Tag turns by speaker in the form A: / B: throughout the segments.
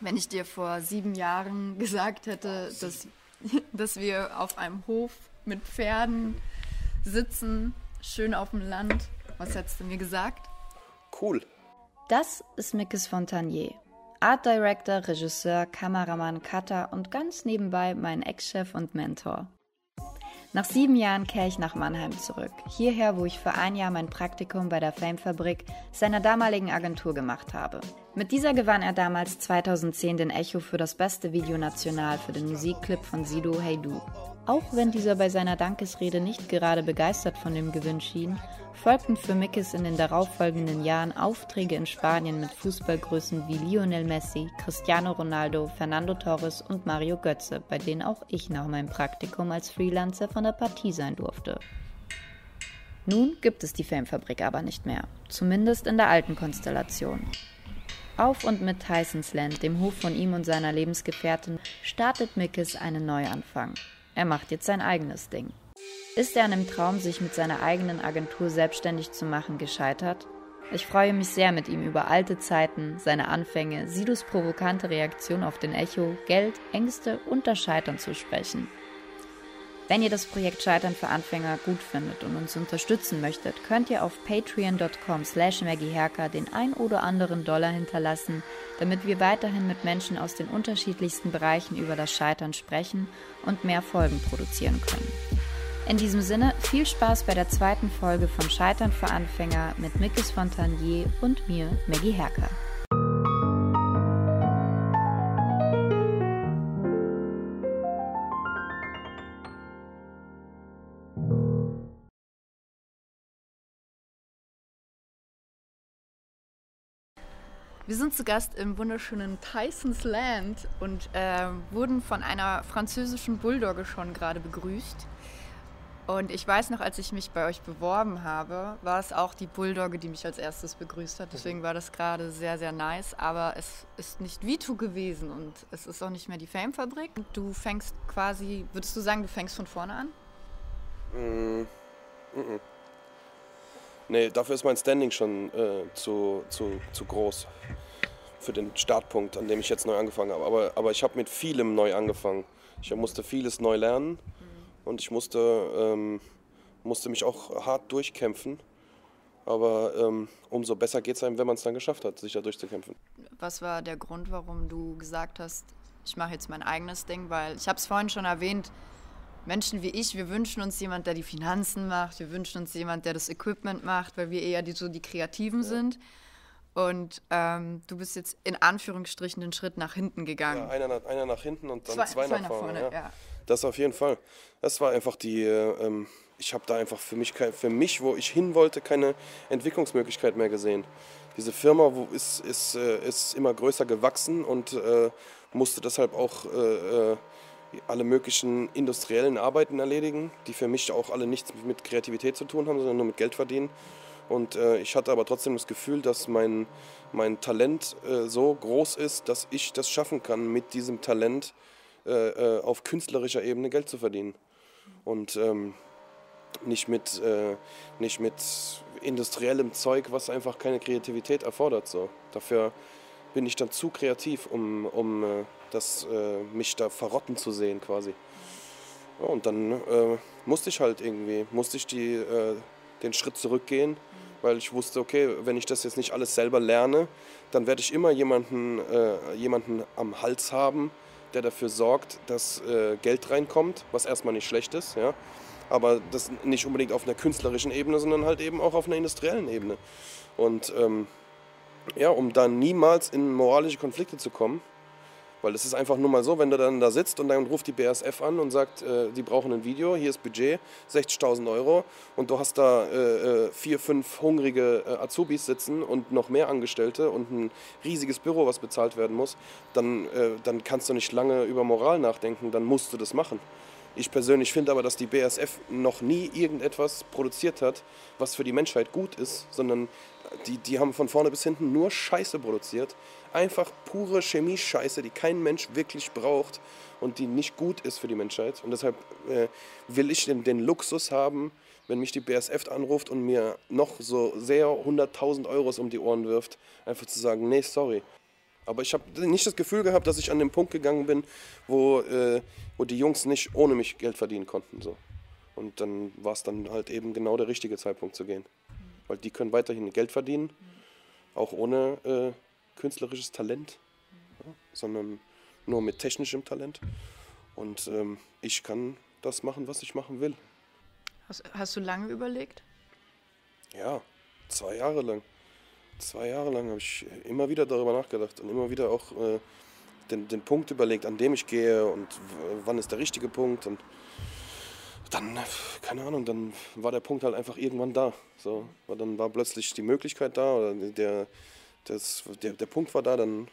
A: Wenn ich dir vor sieben Jahren gesagt hätte, dass, dass wir auf einem Hof mit Pferden sitzen, schön auf dem Land, was hättest du mir gesagt?
B: Cool.
C: Das ist Mikis Fontanier. Art Director, Regisseur, Kameramann, Cutter und ganz nebenbei mein Ex-Chef und Mentor. Nach sieben Jahren kehre ich nach Mannheim zurück. Hierher, wo ich für ein Jahr mein Praktikum bei der Fame-Fabrik seiner damaligen Agentur gemacht habe. Mit dieser gewann er damals 2010 den Echo für das beste Video national für den Musikclip von Sido Hey Du. Auch wenn dieser bei seiner Dankesrede nicht gerade begeistert von dem Gewinn schien, folgten für Mickes in den darauffolgenden Jahren Aufträge in Spanien mit Fußballgrößen wie Lionel Messi, Cristiano Ronaldo, Fernando Torres und Mario Götze, bei denen auch ich nach meinem Praktikum als Freelancer von der Partie sein durfte. Nun gibt es die Famefabrik aber nicht mehr, zumindest in der alten Konstellation. Auf und mit Tysons Land, dem Hof von ihm und seiner Lebensgefährtin, startet Mickes einen Neuanfang. Er macht jetzt sein eigenes Ding. Ist er an dem Traum, sich mit seiner eigenen Agentur selbstständig zu machen, gescheitert? Ich freue mich sehr mit ihm über alte Zeiten, seine Anfänge, Sidos provokante Reaktion auf den Echo, Geld, Ängste und das Scheitern zu sprechen. Wenn ihr das Projekt Scheitern für Anfänger gut findet und uns unterstützen möchtet, könnt ihr auf patreon.com slash maggieherker den ein oder anderen Dollar hinterlassen, damit wir weiterhin mit Menschen aus den unterschiedlichsten Bereichen über das Scheitern sprechen und mehr Folgen produzieren können. In diesem Sinne, viel Spaß bei der zweiten Folge von Scheitern für Anfänger mit Mikis Fontanier und mir, Maggie Herker.
A: Wir sind zu Gast im wunderschönen Tysons Land und äh, wurden von einer französischen Bulldogge schon gerade begrüßt. Und ich weiß noch, als ich mich bei euch beworben habe, war es auch die Bulldogge, die mich als erstes begrüßt hat. Deswegen war das gerade sehr, sehr nice. Aber es ist nicht Vito gewesen und es ist auch nicht mehr die Fame-Fabrik. Du fängst quasi, würdest du sagen, du fängst von vorne an?
B: Mm, mm, Nee, dafür ist mein Standing schon äh, zu, zu, zu groß für den Startpunkt, an dem ich jetzt neu angefangen habe. Aber, aber ich habe mit vielem neu angefangen. Ich musste vieles neu lernen und ich musste, ähm, musste mich auch hart durchkämpfen. Aber ähm, umso besser geht es einem, wenn man es dann geschafft hat, sich da durchzukämpfen.
A: Was war der Grund, warum du gesagt hast, ich mache jetzt mein eigenes Ding? Weil ich habe es vorhin schon erwähnt, Menschen wie ich, wir wünschen uns jemand, der die Finanzen macht, wir wünschen uns jemand, der das Equipment macht, weil wir eher die, so die Kreativen ja. sind. Und ähm, du bist jetzt in Anführungsstrichen den Schritt nach hinten gegangen.
B: Ja, einer, nach, einer nach hinten und dann zwei, zwei,
A: zwei
B: nach,
A: vorne. vorne ja.
B: ja. Das auf jeden Fall. Das war einfach die, äh, ähm, ich habe da einfach für mich, für mich, wo ich hin wollte, keine Entwicklungsmöglichkeit mehr gesehen. Diese Firma wo ist, ist, äh, ist immer größer gewachsen und äh, musste deshalb auch äh, äh, alle möglichen industriellen Arbeiten erledigen, die für mich auch alle nichts mit Kreativität zu tun haben, sondern nur mit Geld verdienen. Und äh, ich hatte aber trotzdem das Gefühl, dass mein, mein Talent so groß ist, dass ich das schaffen kann, mit diesem Talent äh, äh auf künstlerischer Ebene Geld zu verdienen. Und ähm, nicht, mit, äh, nicht mit industriellem Zeug, was einfach keine Kreativität erfordert. So. Dafür bin ich dann zu kreativ, um, um äh, das, mich da verrotten zu sehen quasi. und dann musste ich halt irgendwie, musste ich die, den Schritt zurückgehen weil ich wusste, okay, wenn ich das jetzt nicht alles selber lerne, dann werde ich immer jemanden, äh, jemanden am Hals haben, der dafür sorgt, dass äh, Geld reinkommt, was erstmal nicht schlecht ist, ja. Aber das nicht unbedingt auf einer künstlerischen Ebene, sondern halt eben auch auf einer industriellen Ebene. Und ähm, ja, um dann niemals in moralische Konflikte zu kommen, weil es ist einfach nur mal so, wenn du dann da sitzt und dann ruft die BASF an und sagt, äh, die brauchen ein Video, hier ist Budget, 60.000 Euro und du hast da äh, äh, vier, fünf hungrige äh, Azubis sitzen und noch mehr Angestellte und ein riesiges Büro, was bezahlt werden muss, dann, äh, dann kannst du nicht lange über Moral nachdenken, dann musst du das machen. Ich persönlich finde aber, dass die BASF noch nie irgendetwas produziert hat, was für die Menschheit gut ist, sondern die, die haben von vorne bis hinten nur Scheiße produziert einfach pure Chemie-Scheiße, die kein Mensch wirklich braucht und die nicht gut ist für die Menschheit. Und deshalb äh, will ich den, den, Luxus haben, wenn mich die BSF anruft und mir noch so sehr 100.000 Euros um die Ohren wirft, einfach zu sagen, nee, sorry. Aber ich habe nicht das Gefühl gehabt, dass ich an den Punkt gegangen bin, wo, äh, wo die Jungs nicht ohne mich Geld verdienen konnten. So. Und dann war es dann halt eben genau der richtige Zeitpunkt zu gehen. Weil die können weiterhin Geld verdienen, auch ohne äh, künstlerisches Talent, ja, sondern nur mit technischem Talent. Und ähm, ich kann das machen, was ich machen will.
C: Hast, hast du lange überlegt?
B: Ja, zwei Jahre lang. Zwei Jahre lang habe ich immer wieder darüber nachgedacht und immer wieder auch äh, den, den Punkt überlegt, an dem ich gehe und wann ist der richtige Punkt. Und dann, keine Ahnung, dann war der Punkt halt einfach irgendwann da. So, weil dann war plötzlich die Möglichkeit da oder der, das, der, der Punkt war da, dann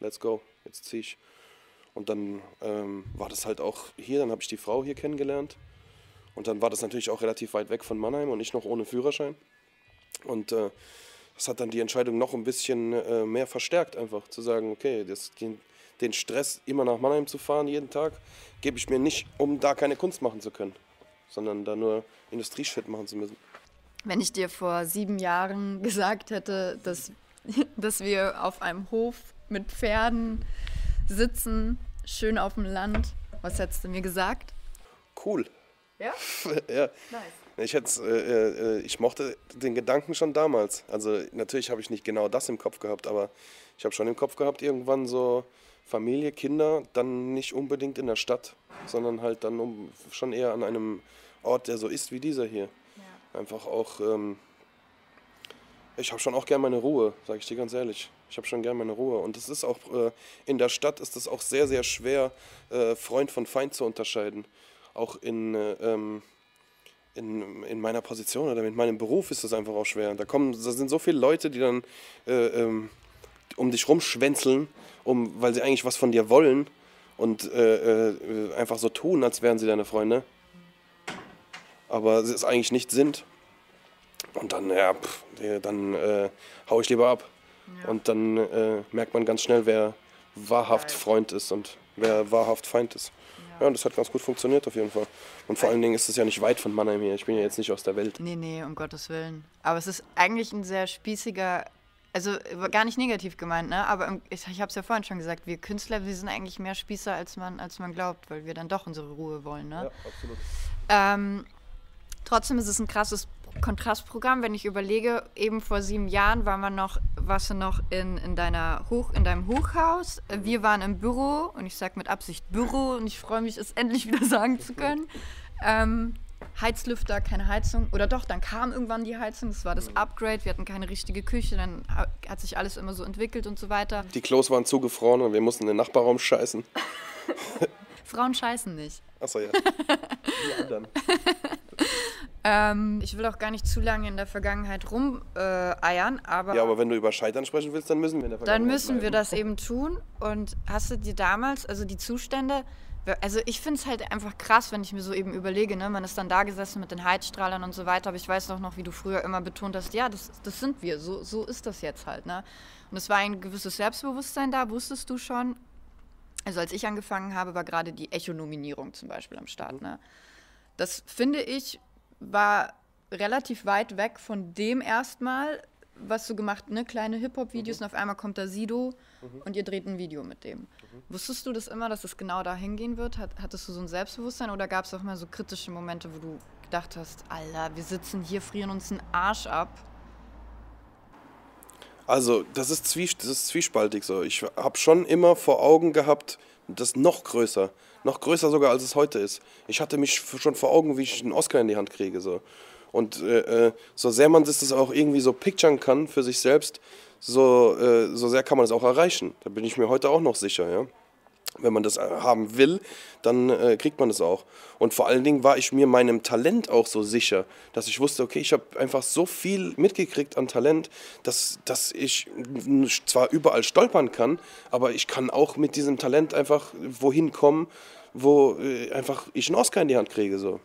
B: let's go, jetzt ziehe ich. Und dann ähm, war das halt auch hier, dann habe ich die Frau hier kennengelernt. Und dann war das natürlich auch relativ weit weg von Mannheim und ich noch ohne Führerschein. Und äh, das hat dann die Entscheidung noch ein bisschen äh, mehr verstärkt, einfach zu sagen, okay, das, den, den Stress, immer nach Mannheim zu fahren jeden Tag, gebe ich mir nicht, um da keine Kunst machen zu können, sondern da nur Industrieshit machen zu müssen.
C: Wenn ich dir vor sieben Jahren gesagt hätte, dass, dass wir auf einem Hof mit Pferden sitzen, schön auf dem Land, was hättest du mir gesagt?
B: Cool.
C: Ja?
B: ja.
C: Nice.
B: Ich, hätte, äh, äh, ich mochte den Gedanken schon damals. Also natürlich habe ich nicht genau das im Kopf gehabt, aber ich habe schon im Kopf gehabt, irgendwann so Familie, Kinder, dann nicht unbedingt in der Stadt, sondern halt dann um, schon eher an einem Ort, der so ist wie dieser hier. Ja. Einfach auch, ähm, ich habe schon auch gern meine Ruhe, sage ich dir ganz ehrlich. Ich habe schon gern meine Ruhe. Und es ist auch, äh, in der Stadt ist es auch sehr, sehr schwer, äh, Freund von Feind zu unterscheiden. Auch in, äh, ähm, in, in meiner Position oder mit meinem Beruf ist das einfach auch schwer. Da, kommen, da sind so viele Leute, die dann äh, ähm, um dich rumschwänzeln, um, weil sie eigentlich was von dir wollen und äh, äh, einfach so tun, als wären sie deine Freunde. Aber sie es eigentlich nicht sind. Und dann, ja, pff, dann äh, hau ich lieber ab. Ja. Und dann äh, merkt man ganz schnell, wer wahrhaft. Freund ist und wer wahrhaft Feind ist. Ja, und das hat ganz gut funktioniert auf jeden Fall. Und vor allen Dingen ist es ja nicht weit von Mannheim hier. Ich bin ja jetzt nicht aus der Welt.
C: Nee, nee, um Gottes Willen. Aber es ist eigentlich ein sehr spießiger, also gar nicht negativ gemeint, ne? Aber ich, ich habe es ja vorhin schon gesagt, wir Künstler, wir sind eigentlich mehr Spießer, als man, als man glaubt, weil wir dann doch unsere Ruhe wollen, ne? Ja, absolut. Ähm, trotzdem ist es ein krasses Kontrastprogramm, wenn ich überlege, eben vor sieben Jahren waren wir noch, warst du noch in, in, deiner Hoch, in deinem Hochhaus. Wir waren im Büro und ich sage mit Absicht Büro und ich freue mich, es endlich wieder sagen zu können. Ähm, Heizlüfter, keine Heizung. Oder doch, dann kam irgendwann die Heizung, das war das Upgrade, wir hatten keine richtige Küche, dann hat sich alles immer so entwickelt und so weiter.
B: Die Klos waren zugefroren und wir mussten in den Nachbarraum scheißen.
C: Frauen scheißen nicht.
B: Achso, ja. Die anderen.
C: Ähm, ich will auch gar nicht zu lange in der Vergangenheit rumeiern, äh, aber.
B: Ja, aber wenn du über Scheitern sprechen willst, dann müssen wir in der
C: Vergangenheit. Dann müssen bleiben. wir das eben tun. Und hast du dir damals, also die Zustände, also ich finde es halt einfach krass, wenn ich mir so eben überlege, ne? man ist dann da gesessen mit den Heizstrahlern und so weiter, aber ich weiß noch, wie du früher immer betont hast, ja, das, das sind wir, so, so ist das jetzt halt. Ne? Und es war ein gewisses Selbstbewusstsein da, wusstest du schon. Also als ich angefangen habe, war gerade die Echo-Nominierung zum Beispiel am Start. Mhm. Ne? Das finde ich war relativ weit weg von dem erstmal, was du gemacht, ne, kleine Hip-Hop-Videos mhm. und auf einmal kommt da Sido mhm. und ihr dreht ein Video mit dem. Mhm. Wusstest du das immer, dass es genau dahin gehen wird? Hat, hattest du so ein Selbstbewusstsein oder gab es auch mal so kritische Momente, wo du gedacht hast, Alter, wir sitzen hier, frieren uns einen Arsch ab?
B: Also, das ist, zwie das ist zwiespaltig so. Ich habe schon immer vor Augen gehabt, das noch größer. Noch größer sogar, als es heute ist. Ich hatte mich schon vor Augen, wie ich einen Oscar in die Hand kriege. So. Und äh, äh so sehr man das auch irgendwie so picturen kann für sich selbst, so, äh, so sehr kann man es auch erreichen. Da bin ich mir heute auch noch sicher. Ja? Wenn man das äh, haben will, dann äh, kriegt man es auch. Und vor allen Dingen war ich mir meinem Talent auch so sicher, dass ich wusste, okay, ich habe einfach so viel mitgekriegt an Talent, dass, dass ich zwar überall stolpern kann, aber ich kann auch mit diesem Talent einfach wohin kommen, wo äh, einfach ich einen Oscar in die Hand kriege. So.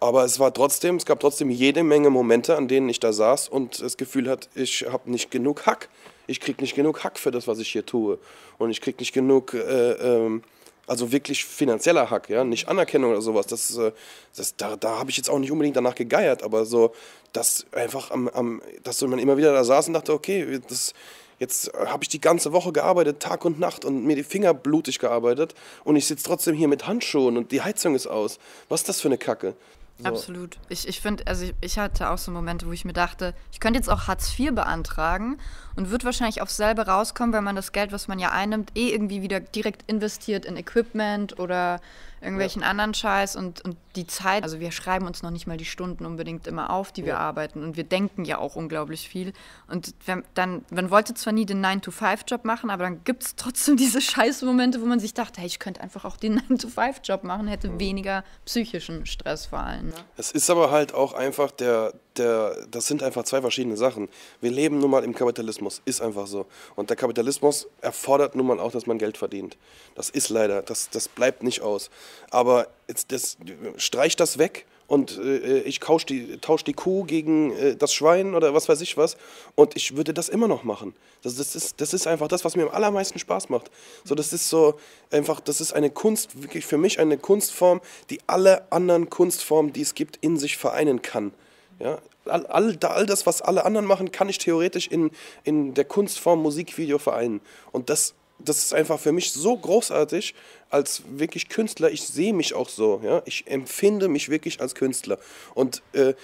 B: Aber es war trotzdem, es gab trotzdem jede Menge Momente, an denen ich da saß und das Gefühl hatte, ich habe nicht genug Hack ich kriege nicht genug Hack für das, was ich hier tue. Und ich kriege nicht genug, äh, ähm, also wirklich finanzieller Hack, ja, nicht Anerkennung oder sowas. Das, äh, das, da da habe ich jetzt auch nicht unbedingt danach gegeiert, aber so, dass einfach am, am, dass man immer wieder da saß und dachte, okay, das, Jetzt habe ich die ganze Woche gearbeitet, Tag und Nacht und mir die Finger blutig gearbeitet und ich sitze trotzdem hier mit Handschuhen und die Heizung ist aus. Was ist das für eine Kacke?
C: So. Absolut. Ich, ich finde, also ich, ich, hatte auch so Momente, wo ich mir dachte, ich könnte jetzt auch Hartz IV beantragen und wird wahrscheinlich aufs selbe rauskommen, wenn man das Geld, was man ja einnimmt, eh irgendwie wieder direkt investiert in Equipment oder irgendwelchen ja. anderen Scheiß und, und die Zeit, also wir schreiben uns noch nicht mal die Stunden unbedingt immer auf, die wir arbeiten und wir denken ja auch unglaublich viel und wenn, dann, man wollte zwar nie den 9-to-5-Job machen, aber dann gibt es trotzdem diese Scheißmomente, wo man sich dachte, hey, ich könnte einfach auch den 9-to-5-Job machen, hätte mhm. weniger psychischen Stress vor allem. Ne?
B: Es ist aber halt auch einfach der, der, das sind einfach zwei verschiedene Sachen. Wir leben nun mal im Kapitalismus, ist einfach so. Und der Kapitalismus erfordert nun mal auch, dass man Geld verdient. Das ist leider, das, das bleibt nicht aus. Aber jetzt, das, streich das weg und äh, ich tausche die, tausch die Kuh gegen äh, das Schwein oder was weiß ich was und ich würde das immer noch machen. Das, das, ist, das ist einfach das, was mir am allermeisten Spaß macht. So, das ist so einfach, das ist eine Kunst, wirklich für mich eine Kunstform, die alle anderen Kunstformen, die es gibt, in sich vereinen kann. Ja, all, all, all das, was alle anderen machen, kann ich theoretisch in, in der Kunstform Musikvideo vereinen. Und das, das ist einfach für mich so großartig als wirklich Künstler. Ich sehe mich auch so. Ja? Ich empfinde mich wirklich als Künstler. Und äh,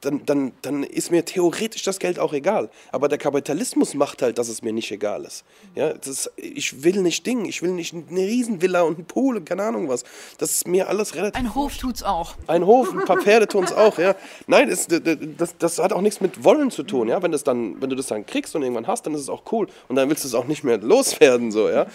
B: dann, dann, dann ist mir theoretisch das Geld auch egal. Aber der Kapitalismus macht halt, dass es mir nicht egal ist. Ja, das, ich will nicht Ding, ich will nicht eine Riesenvilla und einen Pool und keine Ahnung was. Das ist mir alles relativ.
C: Ein Hof tut's auch.
B: Ein Hof, ein paar Pferde tun's auch, ja. Nein, das, das, das hat auch nichts mit Wollen zu tun, ja. Wenn, das dann, wenn du das dann kriegst und irgendwann hast, dann ist es auch cool. Und dann willst du es auch nicht mehr loswerden, so, ja.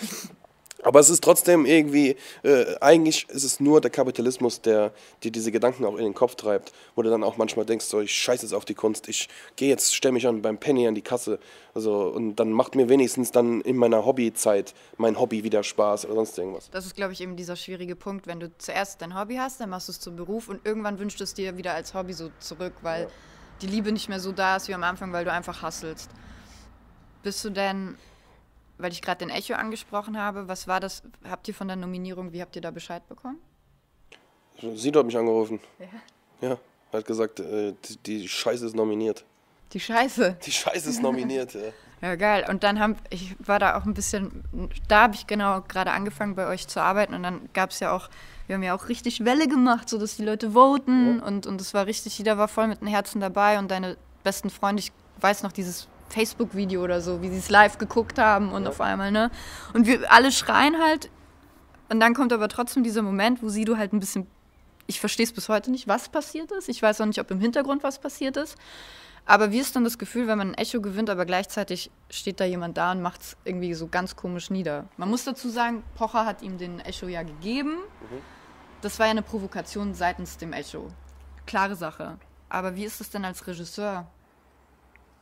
B: Aber es ist trotzdem irgendwie, äh, eigentlich ist es nur der Kapitalismus, der dir diese Gedanken auch in den Kopf treibt, wo du dann auch manchmal denkst, so, ich scheiße jetzt auf die Kunst, ich gehe jetzt, stelle mich an beim Penny an die Kasse. Also, und dann macht mir wenigstens dann in meiner Hobbyzeit mein Hobby wieder Spaß oder sonst irgendwas.
C: Das ist, glaube ich, eben dieser schwierige Punkt, wenn du zuerst dein Hobby hast, dann machst du es zum Beruf und irgendwann wünschst du es dir wieder als Hobby so zurück, weil ja. die Liebe nicht mehr so da ist wie am Anfang, weil du einfach hasselst. Bist du denn weil ich gerade den Echo angesprochen habe, was war das? Habt ihr von der Nominierung, wie habt ihr da Bescheid bekommen?
B: Sie hat mich angerufen. Ja. Ja, hat gesagt, äh, die, die, Scheiße ist nominiert.
C: Die Scheiße?
B: Die Scheiße ist nominiert, ja.
C: Ja, geil. Und dann haben, ich war da auch ein bisschen, da habe ich genau gerade angefangen bei euch zu arbeiten und dann gab es ja auch, wir haben ja auch richtig Welle gemacht, sodass die Leute voten ja. und, und es war richtig, jeder war voll mit den Herzen dabei und deine besten Freunde, ich weiß noch dieses Facebook-Video oder so, wie sie es live geguckt haben und ja. auf einmal, ne? Und wir alle schreien halt. Und dann kommt aber trotzdem dieser Moment, wo sie du halt ein bisschen. Ich verstehe es bis heute nicht, was passiert ist. Ich weiß auch nicht, ob im Hintergrund was passiert ist. Aber wie ist dann das Gefühl, wenn man ein Echo gewinnt, aber gleichzeitig steht da jemand da und macht es irgendwie so ganz komisch nieder? Man muss dazu sagen, Pocher hat ihm den Echo ja gegeben. Mhm. Das war ja eine Provokation seitens dem Echo. Klare Sache. Aber wie ist es denn als Regisseur?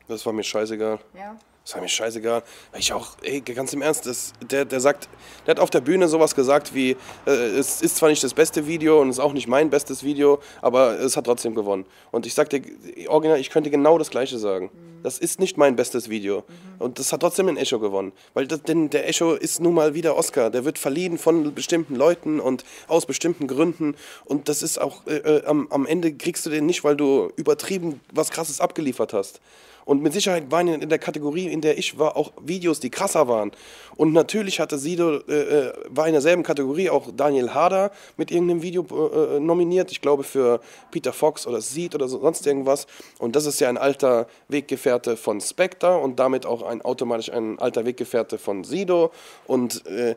B: Das war mir scheißegal.
C: Ja.
B: Das war mir scheißegal. Ich auch, ey, ganz im Ernst, das, der, der sagt, der hat auf der Bühne sowas gesagt wie, äh, es ist zwar nicht das beste Video und es ist auch nicht mein bestes Video, aber es hat trotzdem gewonnen. Und ich sag dir, original, ich könnte genau das Gleiche sagen. Mhm. Das ist nicht mein bestes Video. Mhm. Und das hat trotzdem ein Echo gewonnen. Weil das, denn der Echo ist nun mal wieder Oscar. Der wird verliehen von bestimmten Leuten und aus bestimmten Gründen. Und das ist auch, äh, äh am, am Ende kriegst du den nicht, weil du übertrieben was Krasses abgeliefert hast. Und mit Sicherheit waren in der Kategorie, in der ich war, auch Videos, die krasser waren. Und natürlich hatte Sido, äh, äh, war in derselben Kategorie auch Daniel Harder mit irgendeinem Video äh, äh, nominiert. Ich glaube für Peter Fox oder Seed oder so, sonst irgendwas. Und das ist ja ein alter Weggefährte von Spectre und damit auch ein automatisch ein alter Weggefährte von Sido. Und äh,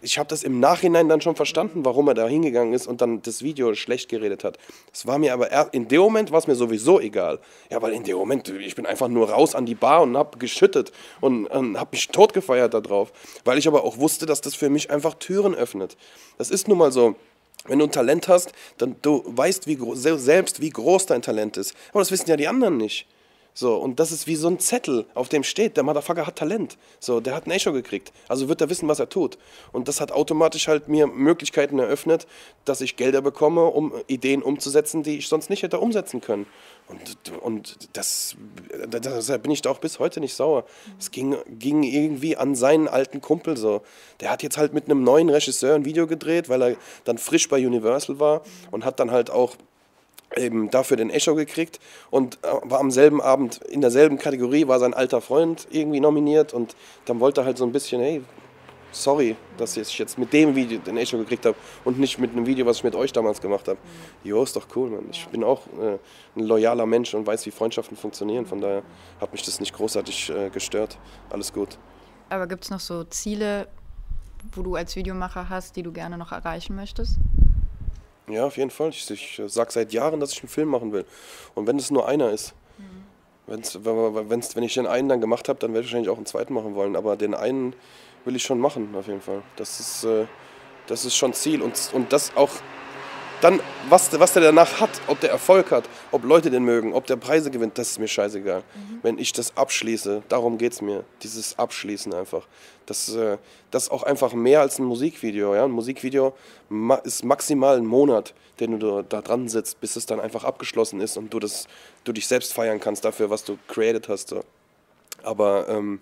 B: ich habe das im Nachhinein dann schon verstanden, warum er da hingegangen ist und dann das Video schlecht geredet hat. Das war mir aber in dem Moment war es mir sowieso egal. Ja, weil in dem Moment, ich bin einfach nur raus an die Bar und habe geschüttet und, und habe mich totgefeiert darauf. Weil ich aber auch wusste, dass das für mich einfach Türen öffnet. Das ist nun mal so. Wenn du ein Talent hast, dann du weißt wie, selbst, wie groß dein Talent ist. Aber das wissen ja die anderen nicht. So, und das ist wie so ein Zettel, auf dem steht, der Motherfucker hat Talent. So, der hat ein Echo gekriegt. Also wird er wissen, was er tut. Und das hat automatisch halt mir Möglichkeiten eröffnet, dass ich Gelder bekomme, um Ideen umzusetzen, die ich sonst nicht hätte umsetzen können. Und, und das, deshalb bin ich da auch bis heute nicht sauer. Es ging, ging irgendwie an seinen alten Kumpel so. Der hat jetzt halt mit einem neuen Regisseur ein Video gedreht, weil er dann frisch bei Universal war und hat dann halt auch eben dafür den Echo gekriegt und äh, war am selben Abend in derselben Kategorie, war sein alter Freund irgendwie nominiert und dann wollte er halt so ein bisschen, hey, sorry, dass ich jetzt mit dem Video den Echo gekriegt habe und nicht mit einem Video, was ich mit euch damals gemacht habe. Jo, ist doch cool, Mann. Ich bin auch äh, ein loyaler Mensch und weiß, wie Freundschaften funktionieren. Von daher hat mich das nicht großartig äh, gestört. Alles gut.
C: Aber gibt es noch so Ziele, wo du als Videomacher hast, die du gerne noch erreichen möchtest?
B: Ja, auf jeden Fall. Ich, ich sage seit Jahren, dass ich einen Film machen will. Und wenn es nur einer ist, mhm. wenn's, wenn's, wenn ich den einen dann gemacht habe, dann werde ich wahrscheinlich auch einen zweiten machen wollen. Aber den einen will ich schon machen, auf jeden Fall. Das ist, äh, das ist schon Ziel. Und, und das auch dann, was, was der danach hat, ob der Erfolg hat, ob Leute den mögen, ob der Preise gewinnt, das ist mir scheißegal. Mhm. Wenn ich das abschließe, darum geht es mir. Dieses Abschließen einfach. Das, äh, das ist auch einfach mehr als ein Musikvideo. Ja? Ein Musikvideo ist maximal ein Monat, den du da dran sitzt, bis es dann einfach abgeschlossen ist und du, das, du dich selbst feiern kannst dafür, was du created hast. So. Aber ähm,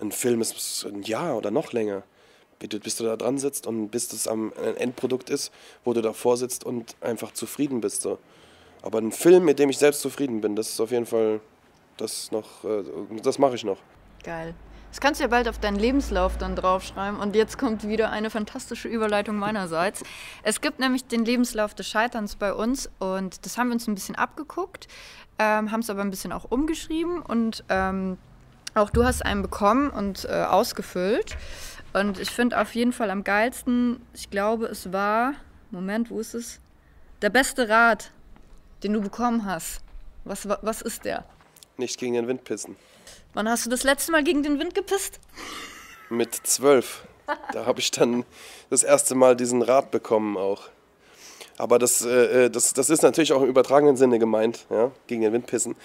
B: ein Film ist ein Jahr oder noch länger bis du da dran sitzt und bis das am Endprodukt ist, wo du davor sitzt und einfach zufrieden bist. So. Aber ein Film, mit dem ich selbst zufrieden bin, das ist auf jeden Fall das noch, äh, das mache ich noch.
C: Geil. Das kannst du ja bald auf deinen Lebenslauf dann draufschreiben. Und jetzt kommt wieder eine fantastische Überleitung meinerseits. Es gibt nämlich den Lebenslauf des Scheiterns bei uns und das haben wir uns ein bisschen abgeguckt, ähm, haben es aber ein bisschen auch umgeschrieben und ähm, auch du hast einen bekommen und äh, ausgefüllt. Und ich finde auf jeden Fall am geilsten, ich glaube, es war, Moment, wo ist es? Der beste Rat, den du bekommen hast. Was, was ist der?
B: Nicht gegen den Wind pissen.
C: Wann hast du das letzte Mal gegen den Wind gepisst?
B: Mit zwölf. Da habe ich dann das erste Mal diesen Rat bekommen auch. Aber das, äh, äh das, das ist natürlich auch im übertragenen Sinne gemeint, ja? gegen den Wind pissen.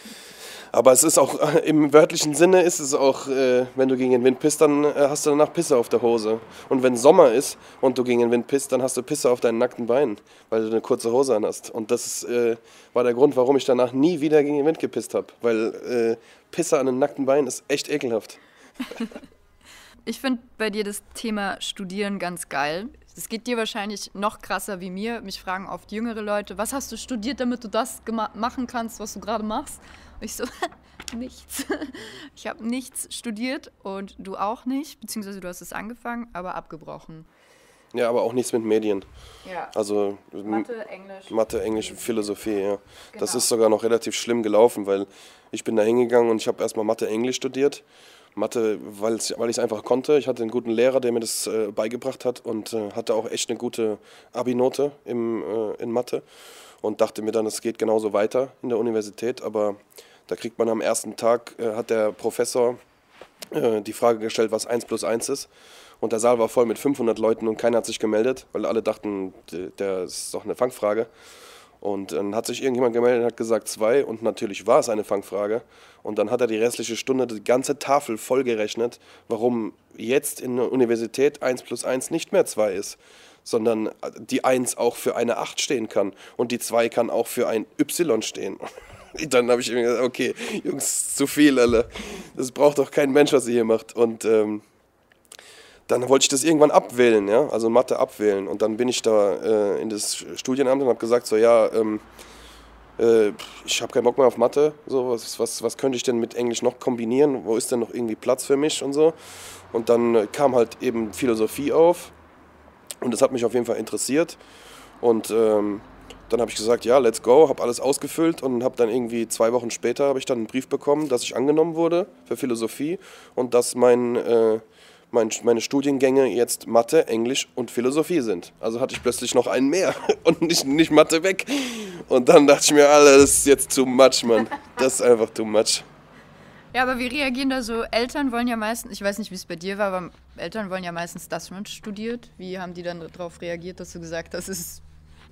B: Aber es ist auch im wörtlichen Sinne ist es auch, äh, wenn du gegen den Wind pisst, dann äh, hast du danach Pisse auf der Hose. Und wenn Sommer ist und du gegen den Wind pisst, dann hast du Pisse auf deinen nackten Beinen, weil du eine kurze Hose an hast. Und das ist, äh, war der Grund, warum ich danach nie wieder gegen den Wind gepisst habe. Weil äh, Pisse an den nackten Beinen ist echt ekelhaft.
C: ich finde bei dir das Thema Studieren ganz geil. Es geht dir wahrscheinlich noch krasser wie mir. Mich fragen oft jüngere Leute, was hast du studiert, damit du das machen kannst, was du gerade machst? Ich so, nichts. Ich habe nichts studiert und du auch nicht, beziehungsweise du hast es angefangen, aber abgebrochen.
B: Ja, aber auch nichts mit Medien.
C: Ja.
B: Also
C: Mathe, Englisch.
B: Mathe, Englisch, Philosophie, ja. Genau. Das ist sogar noch relativ schlimm gelaufen, weil ich bin da hingegangen und ich habe erstmal Mathe, Englisch studiert. Mathe, weil ich es einfach konnte. Ich hatte einen guten Lehrer, der mir das äh, beigebracht hat und äh, hatte auch echt eine gute Abi-Note im, äh, in Mathe und dachte mir dann, es geht genauso weiter in der Universität, aber da kriegt man am ersten Tag, äh, hat der Professor äh, die Frage gestellt, was 1 plus 1 ist. Und der Saal war voll mit 500 Leuten und keiner hat sich gemeldet, weil alle dachten, der ist doch eine Fangfrage. Und dann hat sich irgendjemand gemeldet und hat gesagt zwei und natürlich war es eine Fangfrage. Und dann hat er die restliche Stunde die ganze Tafel vollgerechnet, warum jetzt in der Universität 1 plus 1 nicht mehr 2 ist, sondern die 1 auch für eine 8 stehen kann und die 2 kann auch für ein Y stehen. dann habe ich mir gesagt, okay, Jungs, zu viel, alle. Das braucht doch kein Mensch, was ihr hier macht. Und ähm, dann wollte ich das irgendwann abwählen, ja, also Mathe abwählen. Und dann bin ich da äh, in das Studienamt und habe gesagt, so ja, ähm, äh, ich habe keinen Bock mehr auf Mathe. So, was, was, was könnte ich denn mit Englisch noch kombinieren? Wo ist denn noch irgendwie Platz für mich und so? Und dann äh, kam halt eben Philosophie auf. Und das hat mich auf jeden Fall interessiert. Und ähm, dann habe ich gesagt, ja, let's go, habe alles ausgefüllt und habe dann irgendwie zwei Wochen später habe ich dann einen Brief bekommen, dass ich angenommen wurde für Philosophie und dass mein, äh, mein, meine Studiengänge jetzt Mathe, Englisch und Philosophie sind. Also hatte ich plötzlich noch einen mehr und nicht, nicht Mathe weg. Und dann dachte ich mir, Alter, das ist jetzt too much, Mann. Das ist einfach too much.
C: Ja, aber wie reagieren da so? Eltern wollen ja meistens, ich weiß nicht, wie es bei dir war, aber Eltern wollen ja meistens, dass man studiert. Wie haben die dann darauf reagiert, dass du gesagt hast, das ist,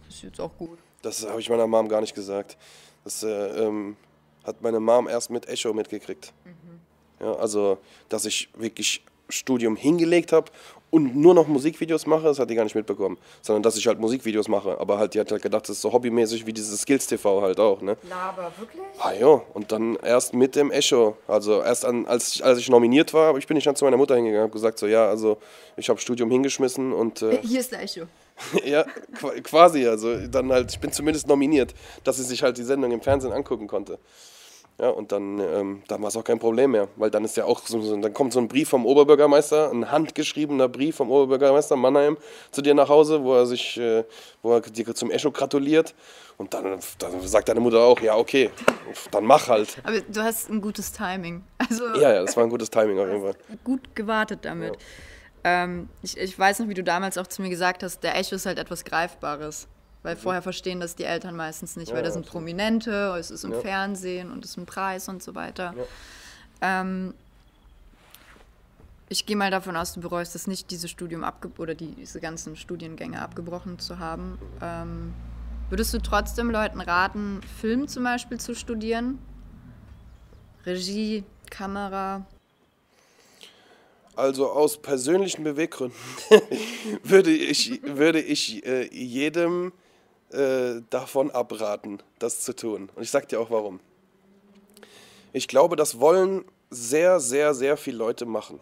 C: ist jetzt auch gut?
B: Das habe ich meiner Mom gar nicht gesagt. Das äh, ähm, hat meine Mom erst mit Echo mitgekriegt. Mhm. Ja, also, dass ich wirklich Studium hingelegt habe und nur noch Musikvideos mache, das hat die gar nicht mitbekommen. Sondern dass ich halt Musikvideos mache. Aber halt, die hat halt gedacht, das ist so hobbymäßig wie dieses Skills TV halt auch, ne?
C: Laber, wirklich?
B: Ah ja, und dann erst mit dem Echo. Also erst an, als, ich, als ich nominiert war, ich bin ich dann zu meiner Mutter hingegangen und gesagt, so ja, also ich habe Studium hingeschmissen und...
C: Äh, Hier ist der Echo.
B: ja, quasi. Also dann halt, ich bin zumindest nominiert, dass sie sich halt die Sendung im Fernsehen angucken konnte. Ja, und dann, ähm, dann war es auch kein Problem mehr, weil dann ist ja auch so, so, dann kommt so ein Brief vom Oberbürgermeister, ein handgeschriebener Brief vom Oberbürgermeister Mannheim zu dir nach Hause, wo er sich, äh, wo er dir zum Echo gratuliert. Und dann, dann sagt deine Mutter auch, ja, okay, dann mach halt.
C: Aber du hast ein gutes Timing.
B: Also, ja, ja, das war ein gutes Timing auf jeden Fall.
C: Gut gewartet damit. Ja. Ähm, ich, ich weiß noch, wie du damals auch zu mir gesagt hast, der Echo ist halt etwas Greifbares. Weil mhm. vorher verstehen das die Eltern meistens nicht, ja, weil da sind Prominente, es ist im ja. Fernsehen und es ist ein Preis und so weiter. Ja. Ähm, ich gehe mal davon aus, du bereust es nicht, dieses Studium abge oder diese ganzen Studiengänge abgebrochen zu haben. Ähm, würdest du trotzdem Leuten raten, Film zum Beispiel zu studieren? Regie, Kamera?
B: Also aus persönlichen Beweggründen würde ich, würde ich äh, jedem äh, davon abraten, das zu tun. Und ich sage dir auch warum. Ich glaube, das wollen sehr, sehr, sehr viele Leute machen.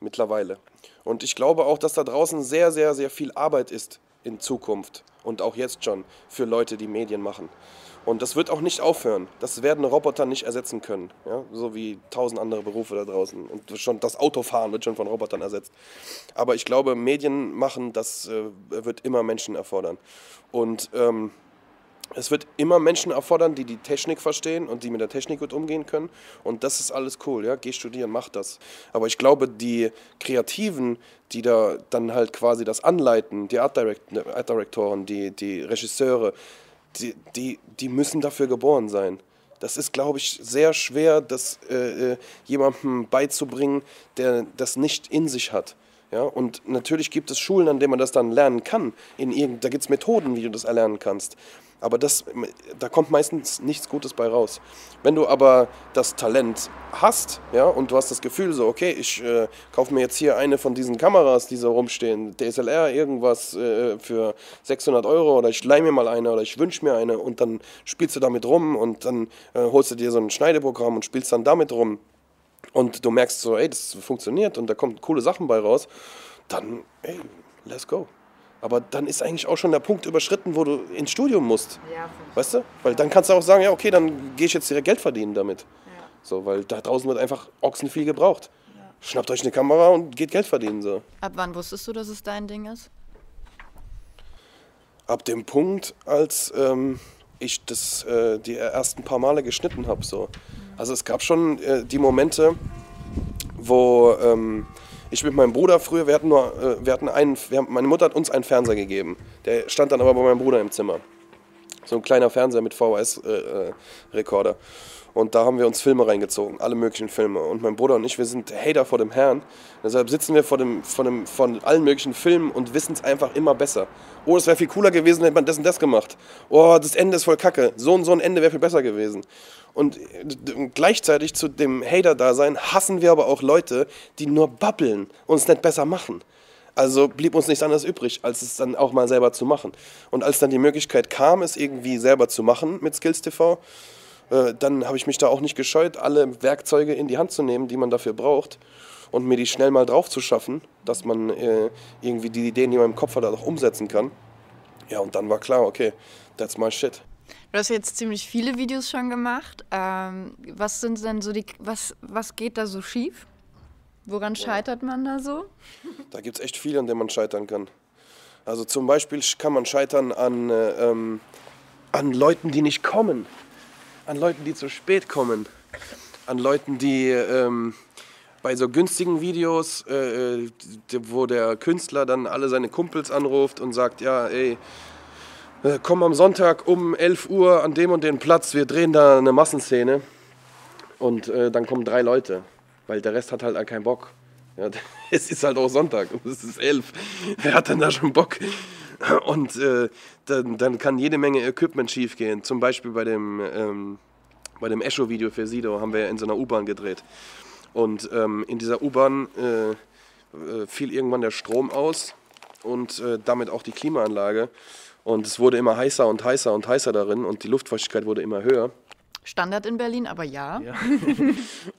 B: Mittlerweile. Und ich glaube auch, dass da draußen sehr, sehr, sehr viel Arbeit ist in Zukunft und auch jetzt schon für Leute, die Medien machen. Und das wird auch nicht aufhören. Das werden Roboter nicht ersetzen können. Ja? So wie tausend andere Berufe da draußen. Und schon das Autofahren wird schon von Robotern ersetzt. Aber ich glaube, Medien machen, das äh, wird immer Menschen erfordern. Und ähm, es wird immer Menschen erfordern, die die Technik verstehen und die mit der Technik gut umgehen können. Und das ist alles cool, ja. Geh studieren, mach das. Aber ich glaube, die Kreativen, die da dann halt quasi das anleiten, die Art, Direct Art Directoren, die, die Regisseure, die, die, die müssen dafür geboren sein. Das ist, glaube ich, sehr schwer, das äh, äh, jemandem beizubringen, der das nicht in sich hat. Ja, und natürlich gibt es Schulen, an denen man das dann lernen kann. In irgend, da gibt es Methoden, wie du das erlernen kannst. Aber das, da kommt meistens nichts Gutes bei raus. Wenn du aber das Talent hast, ja, und du hast das Gefühl so, okay, ich äh, kaufe mir jetzt hier eine von diesen Kameras, die so rumstehen, DSLR, irgendwas äh, für 600 Euro oder ich leih mir mal eine oder ich wünsche mir eine und dann spielst du damit rum und dann äh, holst du dir so ein Schneideprogramm und spielst dann damit rum und du merkst so, ey, das funktioniert und da kommen coole Sachen bei raus, dann, ey, let's go. Aber dann ist eigentlich auch schon der Punkt überschritten, wo du ins Studium musst. Ja, weißt du? Weil dann kannst du auch sagen, ja, okay, dann gehe ich jetzt direkt Geld verdienen damit. Ja. So, weil da draußen wird einfach Ochsen viel gebraucht. Ja. Schnappt euch eine Kamera und geht Geld verdienen. So.
C: Ab wann wusstest du, dass es dein Ding ist?
B: Ab dem Punkt, als ähm, ich das äh, die ersten paar Male geschnitten habe. So. Also es gab schon äh, die Momente, wo ähm, ich mit meinem Bruder früher, wir hatten nur, äh, wir hatten einen, wir haben, meine Mutter hat uns einen Fernseher gegeben. Der stand dann aber bei meinem Bruder im Zimmer. So ein kleiner Fernseher mit VHS-Rekorder. Äh, äh, und da haben wir uns Filme reingezogen, alle möglichen Filme. Und mein Bruder und ich, wir sind Hater vor dem Herrn. Deshalb sitzen wir vor, dem, vor, dem, von allen möglichen Filmen und wissen es einfach immer besser. Oh, es wäre viel cooler gewesen, hätte man das und das gemacht. Oh, das Ende ist voll kacke. So und so ein Ende wäre viel besser gewesen. Und gleichzeitig zu dem Hater-Dasein hassen wir aber auch Leute, die nur babbeln und es nicht besser machen. Also blieb uns nichts anderes übrig, als es dann auch mal selber zu machen. Und als dann die Möglichkeit kam, es irgendwie selber zu machen mit Skills TV, äh, dann habe ich mich da auch nicht gescheut, alle Werkzeuge in die Hand zu nehmen, die man dafür braucht und mir die schnell mal drauf zu schaffen, dass man äh, irgendwie die Ideen, die man im Kopf hat, auch umsetzen kann. Ja, und dann war klar, okay, that's my shit.
C: Du hast jetzt ziemlich viele Videos schon gemacht. Ähm, was sind denn so die, was, was geht da so schief? Woran scheitert man da so?
B: Da gibt es echt viel, an dem man scheitern kann. Also zum Beispiel kann man scheitern an, äh, ähm, an Leuten, die nicht kommen. An Leuten, die zu spät kommen. An Leuten, die ähm, bei so günstigen Videos, äh, äh wo der Künstler dann alle seine Kumpels anruft und sagt, ja, ey, komm am Sonntag um 11 Uhr an dem und den Platz, wir drehen da eine Massenszene. Und äh, dann kommen drei Leute, weil der Rest hat halt keinen Bock. Ja, es ist halt auch Sonntag und es ist 11. Wer hat denn da schon Bock? Und äh, dann, dann, kann jede Menge Equipment schiefgehen. Zum Beispiel bei dem, ähm, bei dem Echo-Video für Sido haben wir in so einer U-Bahn gedreht. Und ähm, in dieser U-Bahn äh, äh, fiel irgendwann der Strom aus und äh, damit auch die Klimaanlage. Und es wurde immer heißer und heißer und heißer darin und die Luftfeuchtigkeit wurde immer höher.
C: Standard in Berlin, aber ja. ja.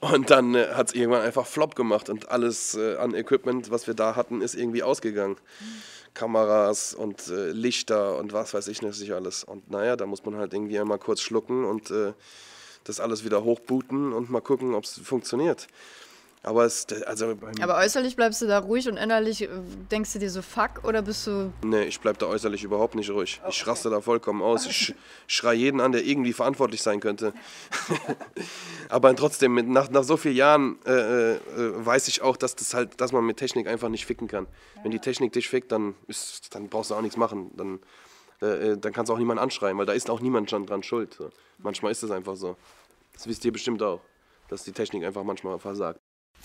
B: Und dann äh, hat es irgendwann einfach Flop gemacht und alles äh, an Equipment, was wir da hatten, ist irgendwie ausgegangen. Kameras und äh, Lichter und was weiß ich nicht alles. Und naja, da muss man halt irgendwie einmal kurz schlucken und äh, das alles wieder hochbooten und mal gucken, ob es funktioniert. Aber, es, also
C: Aber äußerlich bleibst du da ruhig und innerlich äh, denkst du dir so fuck oder bist du.
B: Nee, ich bleib da äußerlich überhaupt nicht ruhig. Okay. Ich raste da vollkommen aus. Ich schreie jeden an, der irgendwie verantwortlich sein könnte. Aber trotzdem, mit, nach, nach so vielen Jahren äh, äh, weiß ich auch, dass, das halt, dass man mit Technik einfach nicht ficken kann. Wenn die Technik dich fickt, dann, ist, dann brauchst du auch nichts machen. Dann, äh, äh dann kannst du auch niemanden anschreien, weil da ist auch niemand dran schuld. So. Manchmal ist es einfach so. Das wisst ihr bestimmt auch, dass die Technik einfach manchmal versagt.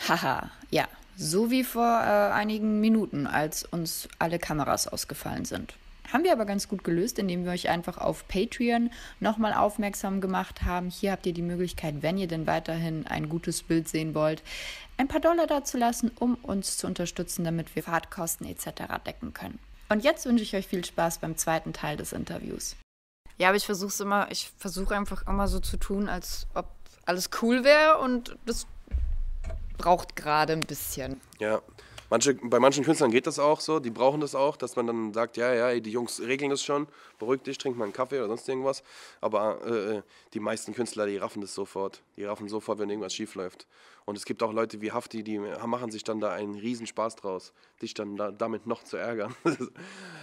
D: Haha, ja, so wie vor äh, einigen Minuten, als uns alle Kameras ausgefallen sind. Haben wir aber ganz gut gelöst, indem wir euch einfach auf Patreon nochmal aufmerksam gemacht haben. Hier habt ihr die Möglichkeit, wenn ihr denn weiterhin ein gutes Bild sehen wollt, ein paar Dollar dazulassen, um uns zu unterstützen, damit wir Fahrtkosten etc. decken können. Und jetzt wünsche ich euch viel Spaß beim zweiten Teil des Interviews.
C: Ja, aber ich versuche es immer, ich versuche einfach immer so zu tun, als ob alles cool wäre und das braucht gerade ein bisschen.
B: Ja. Manche, bei manchen Künstlern geht das auch so, die brauchen das auch, dass man dann sagt, ja, ja, die Jungs regeln das schon, beruhig dich, trink mal einen Kaffee oder sonst irgendwas. Aber äh, äh, die meisten Künstler, die raffen das sofort. Die raffen sofort, wenn irgendwas schief läuft. Und es gibt auch Leute wie Hafti, die machen sich dann da einen Riesenspaß draus, dich dann da, damit noch zu ärgern.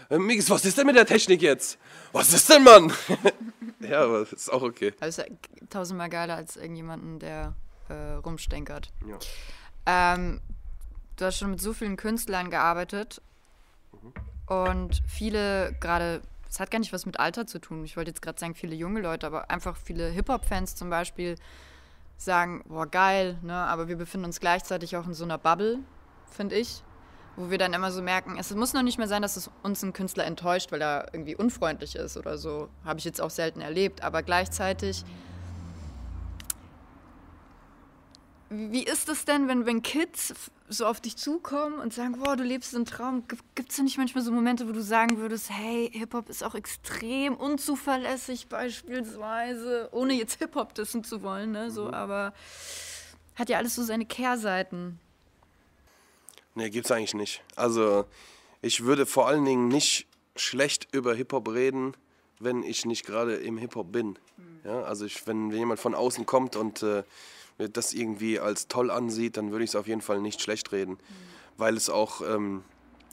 B: Äh, Mix, was ist denn mit der Technik jetzt? Was ist denn, Mann? ja, aber das ist auch okay.
C: Also tausendmal geiler als irgendjemanden, der äh, rumstenkert.
B: Ja.
C: Ähm, du hast schon mit so vielen Künstlern gearbeitet mhm. und viele gerade, es hat gar nicht was mit Alter zu tun. Ich wollte jetzt gerade sagen, viele junge Leute, aber einfach viele Hip-Hop-Fans zum Beispiel sagen, boah, geil, ne? aber wir befinden uns gleichzeitig auch in so einer Bubble, finde ich, wo wir dann immer so merken, es muss noch nicht mehr sein, dass es uns ein Künstler enttäuscht, weil er irgendwie unfreundlich ist oder so. Habe ich jetzt auch selten erlebt, aber gleichzeitig Wie ist es denn, wenn, wenn Kids so auf dich zukommen und sagen, boah, du lebst einen Traum? Gibt es nicht manchmal so Momente, wo du sagen würdest, hey, Hip-Hop ist auch extrem unzuverlässig beispielsweise, ohne jetzt Hip-Hop dissen zu wollen, ne? so, mhm. aber hat ja alles so seine Kehrseiten.
B: Nee, gibt's eigentlich nicht. Also, ich würde vor allen Dingen nicht schlecht über Hip-Hop reden, wenn ich nicht gerade im Hip-Hop bin. Mhm. Ja, also, ich, wenn, wenn jemand von außen kommt und äh, das irgendwie als toll ansieht, dann würde ich es auf jeden Fall nicht schlecht reden, mhm. weil es auch, ähm,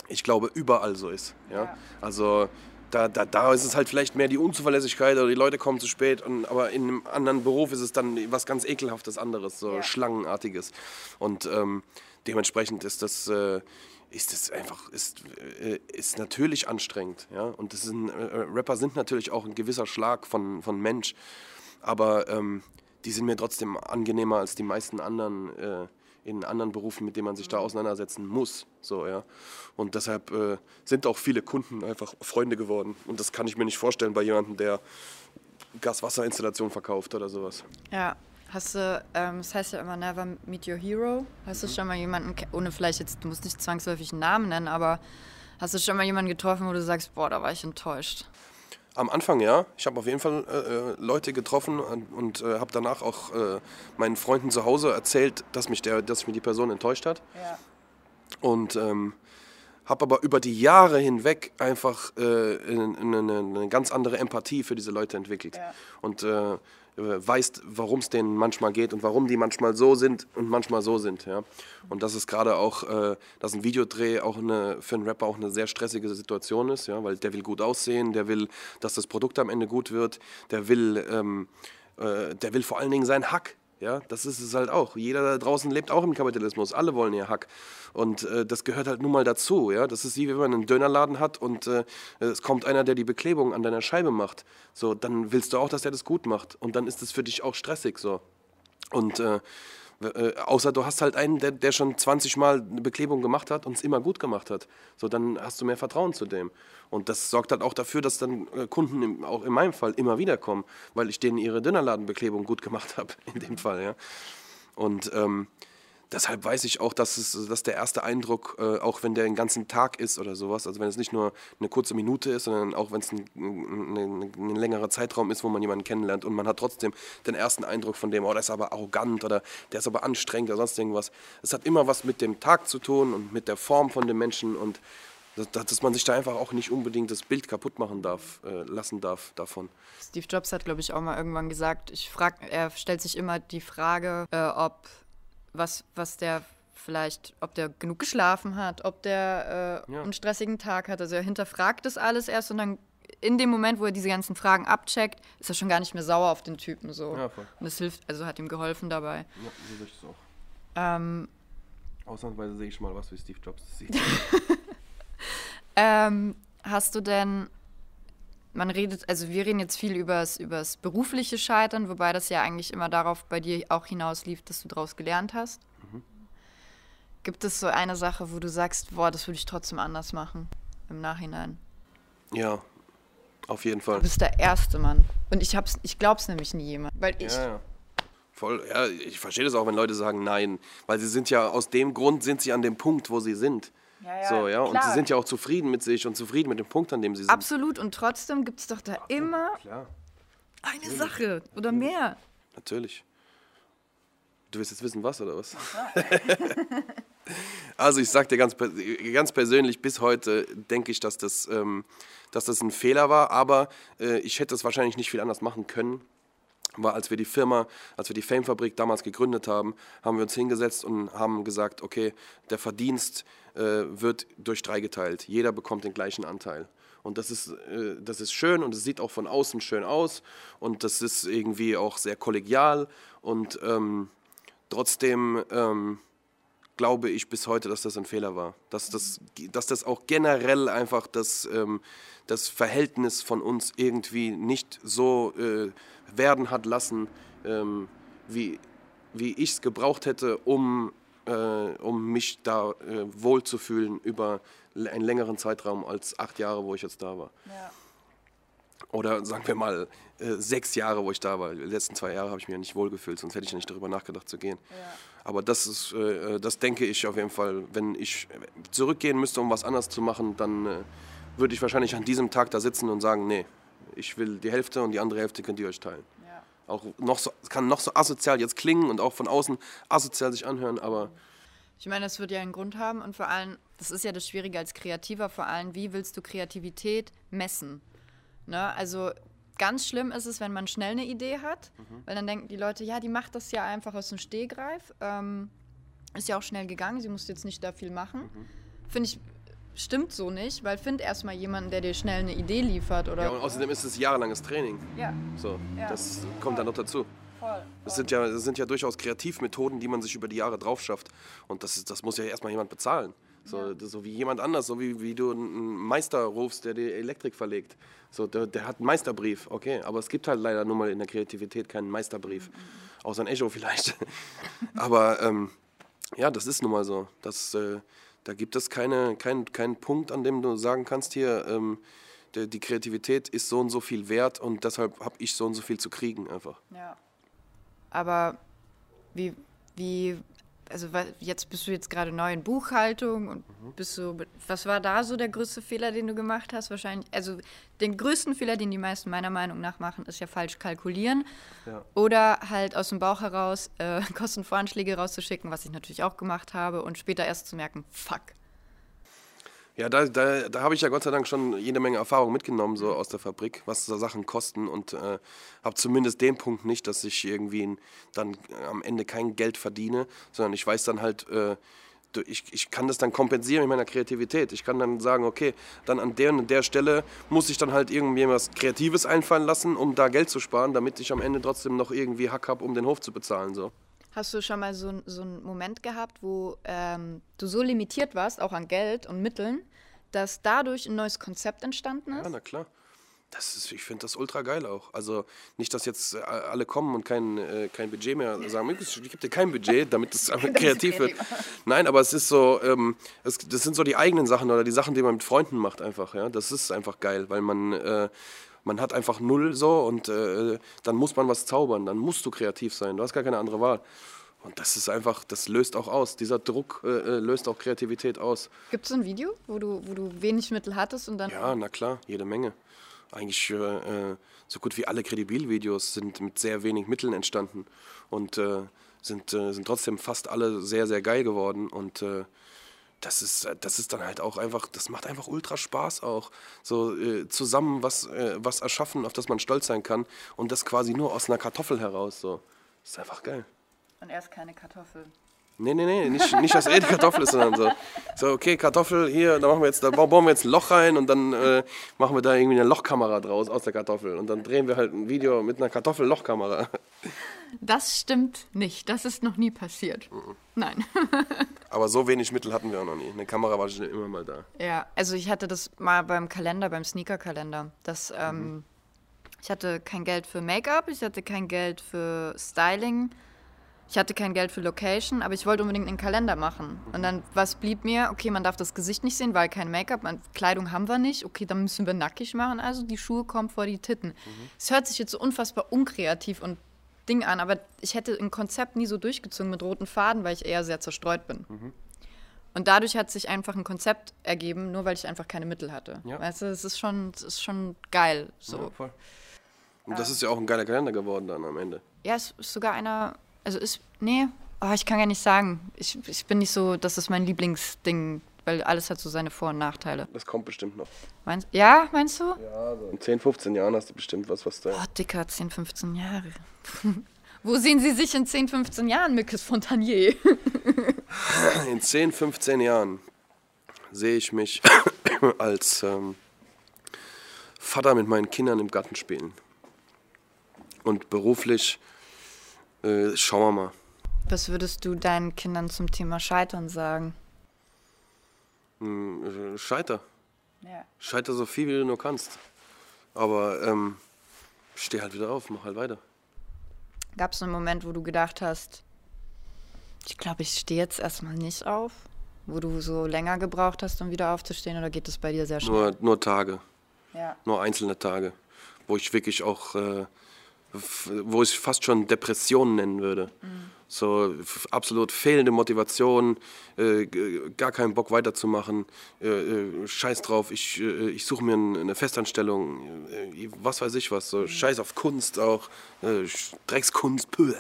B: ich glaube, überall so ist. Ja? ja. Also da, da, da ist es halt vielleicht mehr die Unzuverlässigkeit oder die Leute kommen zu spät, und, aber in einem anderen Beruf ist es dann was ganz ekelhaftes anderes, so ja. Schlangenartiges. Und ähm, dementsprechend ist das, äh, ist das einfach, ist, äh, ist natürlich anstrengend. Ja? Und das sind, äh, Rapper sind natürlich auch ein gewisser Schlag von, von Mensch. Aber ähm, die sind mir trotzdem angenehmer als die meisten anderen äh, in anderen Berufen, mit denen man sich da auseinandersetzen muss. So, ja. Und deshalb äh, sind auch viele Kunden einfach Freunde geworden. Und das kann ich mir nicht vorstellen bei jemandem, der Gas-Wasser-Installation verkauft oder sowas.
C: Ja. Hast du, ähm, das heißt ja immer Never Meet Your Hero. Hast du schon mal jemanden, ohne vielleicht jetzt, du musst nicht zwangsläufig einen Namen nennen, aber hast du schon mal jemanden getroffen, wo du sagst, boah, da war ich enttäuscht?
B: Am Anfang ja. Ich habe auf jeden Fall äh, äh Leute getroffen und, äh, habe danach auch äh, meinen Freunden zu Hause erzählt, dass mich, der, dass mich die Person enttäuscht hat. Ja. Und ähm, habe aber über die Jahre hinweg einfach äh, eine, eine, eine, ganz andere Empathie für diese Leute entwickelt. Ja. Und äh, weißt, warum es denen manchmal geht und warum die manchmal so sind und manchmal so sind. Ja? Und das ist gerade auch, äh, dass ein Videodreh auch eine, für einen Rapper auch eine sehr stressige Situation ist, ja? weil der will gut aussehen, der will, dass das Produkt am Ende gut wird, der will, ähm, äh, der will vor allen Dingen seinen Hack ja, das ist es halt auch. Jeder da draußen lebt auch im Kapitalismus. Alle wollen ihr Hack. Und äh, das gehört halt nun mal dazu. Ja? Das ist wie wenn man einen Dönerladen hat und äh, es kommt einer, der die Beklebung an deiner Scheibe macht. So, dann willst du auch, dass der das gut macht. Und dann ist es für dich auch stressig so. Und äh, äh, außer du hast halt einen, der, der schon 20 Mal eine Beklebung gemacht hat und es immer gut gemacht hat. So, dann hast du mehr Vertrauen zu dem. Und das sorgt halt auch dafür, dass dann äh, Kunden, im, auch in meinem Fall, immer wieder kommen, weil ich denen ihre Dünnerladenbeklebung gut gemacht habe, in dem Fall. Ja. Und ähm, deshalb weiß ich auch, dass, es, dass der erste Eindruck, äh, auch wenn der den ganzen Tag ist oder sowas, also wenn es nicht nur eine kurze Minute ist, sondern auch wenn es ein, ein, ein, längerer Zeitraum ist, wo man jemanden kennenlernt und man hat trotzdem den ersten Eindruck von dem, oh, der ist aber arrogant oder der ist aber anstrengend oder sonst irgendwas. Es hat immer was mit dem Tag zu tun und mit der Form von dem Menschen und dass, man sich da einfach auch nicht unbedingt das Bild kaputt machen darf, äh, lassen darf davon.
C: Steve Jobs hat, glaube ich, auch mal irgendwann gesagt, ich frag, er stellt sich immer die Frage, äh, ob was, was der vielleicht, ob der genug geschlafen hat, ob der äh, ja. einen stressigen Tag hat. Also er hinterfragt das alles erst und dann in dem Moment, wo er diese ganzen Fragen abcheckt, ist er schon gar nicht mehr sauer auf den Typen so. Ja, voll. Und es hilft, also hat ihm geholfen dabei. Ja, so sehe ich es auch. Ähm,
B: Ausnahmsweise sehe ich schon mal was wie Steve Jobs sieht.
C: ähm, hast du denn man redet, also wir reden jetzt viel über das berufliche Scheitern, wobei das ja eigentlich immer darauf bei dir auch hinauslief, dass du daraus gelernt hast. Mhm. Gibt es so eine Sache, wo du sagst, boah, das würde ich trotzdem anders machen im Nachhinein?
B: Ja, auf jeden Fall.
C: Du bist der erste Mann. Und ich hab's, ich glaub's nämlich nie jemand. Weil ich. Ja, ja.
B: Voll, ja, ich verstehe das auch, wenn Leute sagen nein. Weil sie sind ja, aus dem Grund sind sie an dem Punkt, wo sie sind. Ja, ja, so, ja. Und sie sind ja auch zufrieden mit sich und zufrieden mit dem Punkt, an dem sie sind.
C: Absolut. Und trotzdem gibt es doch da ja, immer klar. eine Natürlich. Sache oder mehr.
B: Natürlich. Du willst jetzt wissen, was oder was? also ich sag dir ganz, ganz persönlich, bis heute denke ich, dass das, ähm, dass das ein Fehler war, aber äh, ich hätte es wahrscheinlich nicht viel anders machen können war, als wir die Firma, als wir die Fame-Fabrik damals gegründet haben, haben wir uns hingesetzt und haben gesagt, okay, der Verdienst äh, wird durch drei geteilt. Jeder bekommt den gleichen Anteil. Und das ist, äh, das ist schön und es sieht auch von außen schön aus und das ist irgendwie auch sehr kollegial und ähm, trotzdem ähm, glaube ich bis heute, dass das ein Fehler war. Dass das, dass das auch generell einfach das, ähm, das Verhältnis von uns irgendwie nicht so äh, werden hat lassen, ähm, wie, wie ich es gebraucht hätte, um, äh, um mich da äh, wohlzufühlen über einen längeren Zeitraum als acht Jahre, wo ich jetzt da war. Ja. Oder sagen wir mal äh, sechs Jahre, wo ich da war. Die letzten zwei Jahre habe ich mich ja nicht wohlgefühlt, sonst hätte ich ja nicht darüber nachgedacht zu gehen. Ja. Aber das ist, äh, das denke ich auf jeden Fall. Wenn ich zurückgehen müsste, um was anderes zu machen, dann äh, würde ich wahrscheinlich an diesem Tag da sitzen und sagen, nee, ich will die Hälfte und die andere Hälfte könnt ihr euch teilen. Ja. Auch noch so, kann noch so asozial jetzt klingen und auch von außen asozial sich anhören, aber.
C: Ich meine, das wird ja einen Grund haben und vor allem, das ist ja das Schwierige als Kreativer, vor allem, wie willst du Kreativität messen? Ne? Also ganz schlimm ist es, wenn man schnell eine Idee hat, mhm. weil dann denken die Leute, ja, die macht das ja einfach aus dem Stehgreif. Ähm, ist ja auch schnell gegangen, sie musste jetzt nicht da viel machen. Mhm. Finde ich stimmt so nicht, weil find erstmal jemanden, der dir schnell eine Idee liefert. Oder
B: ja, und außerdem ist es jahrelanges Training. Ja. So, ja. das kommt dann noch dazu. Voll. Das sind, ja, das sind ja durchaus Kreativmethoden, die man sich über die Jahre drauf schafft. Und das, das muss ja erstmal jemand bezahlen. So, ja. so wie jemand anders, so wie, wie du einen Meister rufst, der die Elektrik verlegt. So, der, der hat einen Meisterbrief, okay. Aber es gibt halt leider nur mal in der Kreativität keinen Meisterbrief. Mhm. Außer ein Echo vielleicht. aber ähm, ja, das ist nun mal so. Das, äh, da gibt es keine, keinen kein Punkt, an dem du sagen kannst, hier, ähm, die, die, Kreativität ist so und so viel wert und deshalb habe ich so und so viel zu kriegen einfach.
C: Ja. Aber wie, wie also jetzt bist du jetzt gerade neu in Buchhaltung und mhm. bist so, was war da so der größte Fehler, den du gemacht hast? Wahrscheinlich, also den größten Fehler, den die meisten meiner Meinung nach machen, ist ja falsch kalkulieren ja. oder halt aus dem Bauch heraus äh, Kostenvoranschläge rauszuschicken, was ich natürlich auch gemacht habe und später erst zu merken, fuck,
B: ja, da, da, da habe ich ja Gott sei Dank schon jede Menge Erfahrung mitgenommen, so aus der Fabrik, was so Sachen kosten und äh, habe zumindest den Punkt nicht, dass ich irgendwie dann am Ende kein Geld verdiene, sondern ich weiß dann halt, äh, ich, ich kann das dann kompensieren mit meiner Kreativität. Ich kann dann sagen, okay, dann an der und der Stelle muss ich dann halt irgendwie was Kreatives einfallen lassen, um da Geld zu sparen, damit ich am Ende trotzdem noch irgendwie Hack habe, um den Hof zu bezahlen. So.
C: Hast du schon mal so, so einen Moment gehabt, wo ähm, du so limitiert warst, auch an Geld und Mitteln, dass dadurch ein neues Konzept entstanden ist?
B: Ja, na klar. Das ist, ich finde das ultra geil auch. Also nicht, dass jetzt äh, alle kommen und kein, äh, kein Budget mehr sagen, ich gebe dir kein Budget, damit es kreativ wird. Nein, aber es ist so, ähm, es, das sind so die eigenen Sachen oder die Sachen, die man mit Freunden macht einfach. Ja, das ist einfach geil, weil man äh, man hat einfach null so und äh, dann muss man was zaubern, dann musst du kreativ sein, du hast gar keine andere Wahl. Und das ist einfach, das löst auch aus. Dieser Druck äh, äh löst auch Kreativität aus.
C: Gibt es ein Video, wo du, wo du wenig Mittel hattest und dann.
B: Ja, na klar, jede Menge. Eigentlich äh, äh so gut wie alle Kredibil-Videos sind mit sehr wenig Mitteln entstanden und äh, sind, sind trotzdem fast alle sehr, sehr geil geworden. Und das ist, das ist dann halt auch einfach, das macht einfach ultra Spaß auch. So äh, zusammen was, äh, was erschaffen, auf das man stolz sein kann und das quasi nur aus einer Kartoffel heraus. So. Das ist einfach geil.
C: Und erst keine Kartoffel.
B: Nee, nee, nee, nicht, nicht dass er die Kartoffel ist, sondern so, so, okay, Kartoffel hier, da machen wir jetzt, da bauen wir jetzt ein Loch rein und dann äh, machen wir da irgendwie eine Lochkamera draus aus der Kartoffel. Und dann drehen wir halt ein Video mit einer Kartoffel-Lochkamera.
C: Das stimmt nicht. Das ist noch nie passiert. Mhm. Nein.
B: Aber so wenig Mittel hatten wir auch noch nie. Eine Kamera war schon immer mal da.
C: Ja, also ich hatte das mal beim Kalender, beim Sneaker-Kalender. ähm, mhm. ich hatte kein Geld für Make-up, ich hatte kein Geld für Styling ich hatte kein Geld für Location, aber ich wollte unbedingt einen Kalender machen. Und dann, was blieb mir? Okay, man darf das Gesicht nicht sehen, weil kein Make-up, Kleidung haben wir nicht. Okay, dann müssen wir nackig machen. Also die Schuhe kommen vor die Titten. Es mhm. hört sich jetzt so unfassbar unkreativ und Ding an, aber ich hätte ein Konzept nie so durchgezogen mit roten Faden, weil ich eher sehr zerstreut bin. Mhm. Und dadurch hat sich einfach ein Konzept ergeben, nur weil ich einfach keine Mittel hatte. Ja. Weißt du, es ist schon, es ist schon geil. So. Ja, voll.
B: Und das ist ja auch ein geiler Kalender geworden dann am Ende.
C: Ja, es ist sogar einer also ist, nee, oh, ich kann gar nicht sagen. Ich, ich bin nicht so, das ist mein Lieblingsding, weil alles hat so seine Vor- und Nachteile.
B: Das kommt bestimmt noch.
C: Meinst, ja, meinst du?
B: Ja, so in 10, 15 Jahren hast du bestimmt was, was da.
C: Oh, dicker, 10, 15 Jahre. Wo sehen Sie sich in 10, 15 Jahren, Mikes Fontanier?
B: in 10, 15 Jahren sehe ich mich als ähm, Vater mit meinen Kindern im Garten spielen. Und beruflich äh, schauen wir mal.
C: Was würdest du deinen Kindern zum Thema Scheitern sagen?
B: Hm, äh, scheiter. Ja. Scheiter so viel, wie du nur kannst. Aber ähm, steh halt wieder auf, mach halt weiter.
C: Gab es einen Moment, wo du gedacht hast, ich glaube, ich stehe jetzt erstmal nicht auf? Wo du so länger gebraucht hast, um wieder aufzustehen? Oder geht es bei dir sehr schnell?
B: Nur, nur Tage. Ja. Nur einzelne Tage. Wo ich wirklich auch äh, wo ich fast schon Depression nennen würde. Mhm. So absolut fehlende Motivation, äh, gar keinen Bock weiterzumachen, äh, äh, scheiß drauf, ich, äh, ich suche mir eine Festanstellung, äh, was weiß ich was, so mhm. scheiß auf Kunst auch, äh, Dreckskunst, pöh.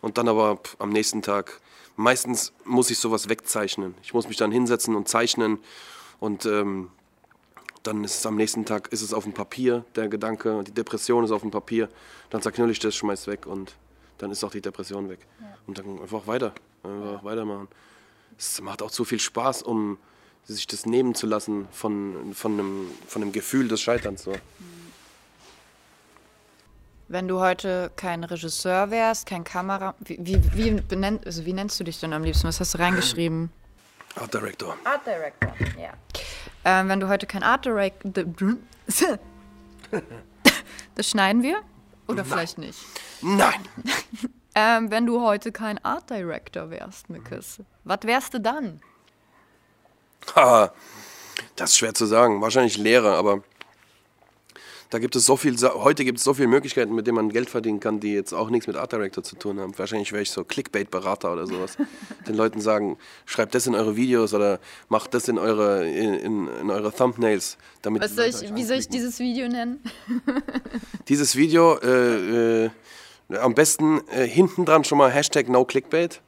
B: Und dann aber am nächsten Tag, meistens muss ich sowas wegzeichnen. Ich muss mich dann hinsetzen und zeichnen und ähm, dann ist es am nächsten Tag ist es auf dem Papier, der Gedanke, die Depression ist auf dem Papier, dann zerknüll ich das, schmeiß weg und dann ist auch die Depression weg. Ja. Und dann einfach weiter, einfach weitermachen. Es macht auch zu viel Spaß, um sich das nehmen zu lassen von, von, einem, von einem Gefühl des Scheiterns. So.
C: Wenn du heute kein Regisseur wärst, kein Kamera, wie, wie, wie, benennt, also wie nennst du dich denn am liebsten? Was hast du reingeschrieben?
B: Art Director.
C: Art Director, ja. Ähm, wenn du heute kein Art Director. das schneiden wir? Oder Nein. vielleicht nicht?
B: Nein!
C: ähm, wenn du heute kein Art Director wärst, Mikes, was wärst du dann?
B: Das ist schwer zu sagen. Wahrscheinlich Lehrer, aber da gibt es so viel, heute gibt es so viele Möglichkeiten, mit denen man Geld verdienen kann, die jetzt auch nichts mit Art Director zu tun haben. Wahrscheinlich wäre ich so Clickbait-Berater oder sowas. Den Leuten sagen, schreibt das in eure Videos oder macht das in eure, in, in, in eure Thumbnails.
C: Damit Was soll ich, wie soll ich dieses Video nennen?
B: dieses Video, äh, äh, am besten äh, hinten dran schon mal Hashtag NoClickbait.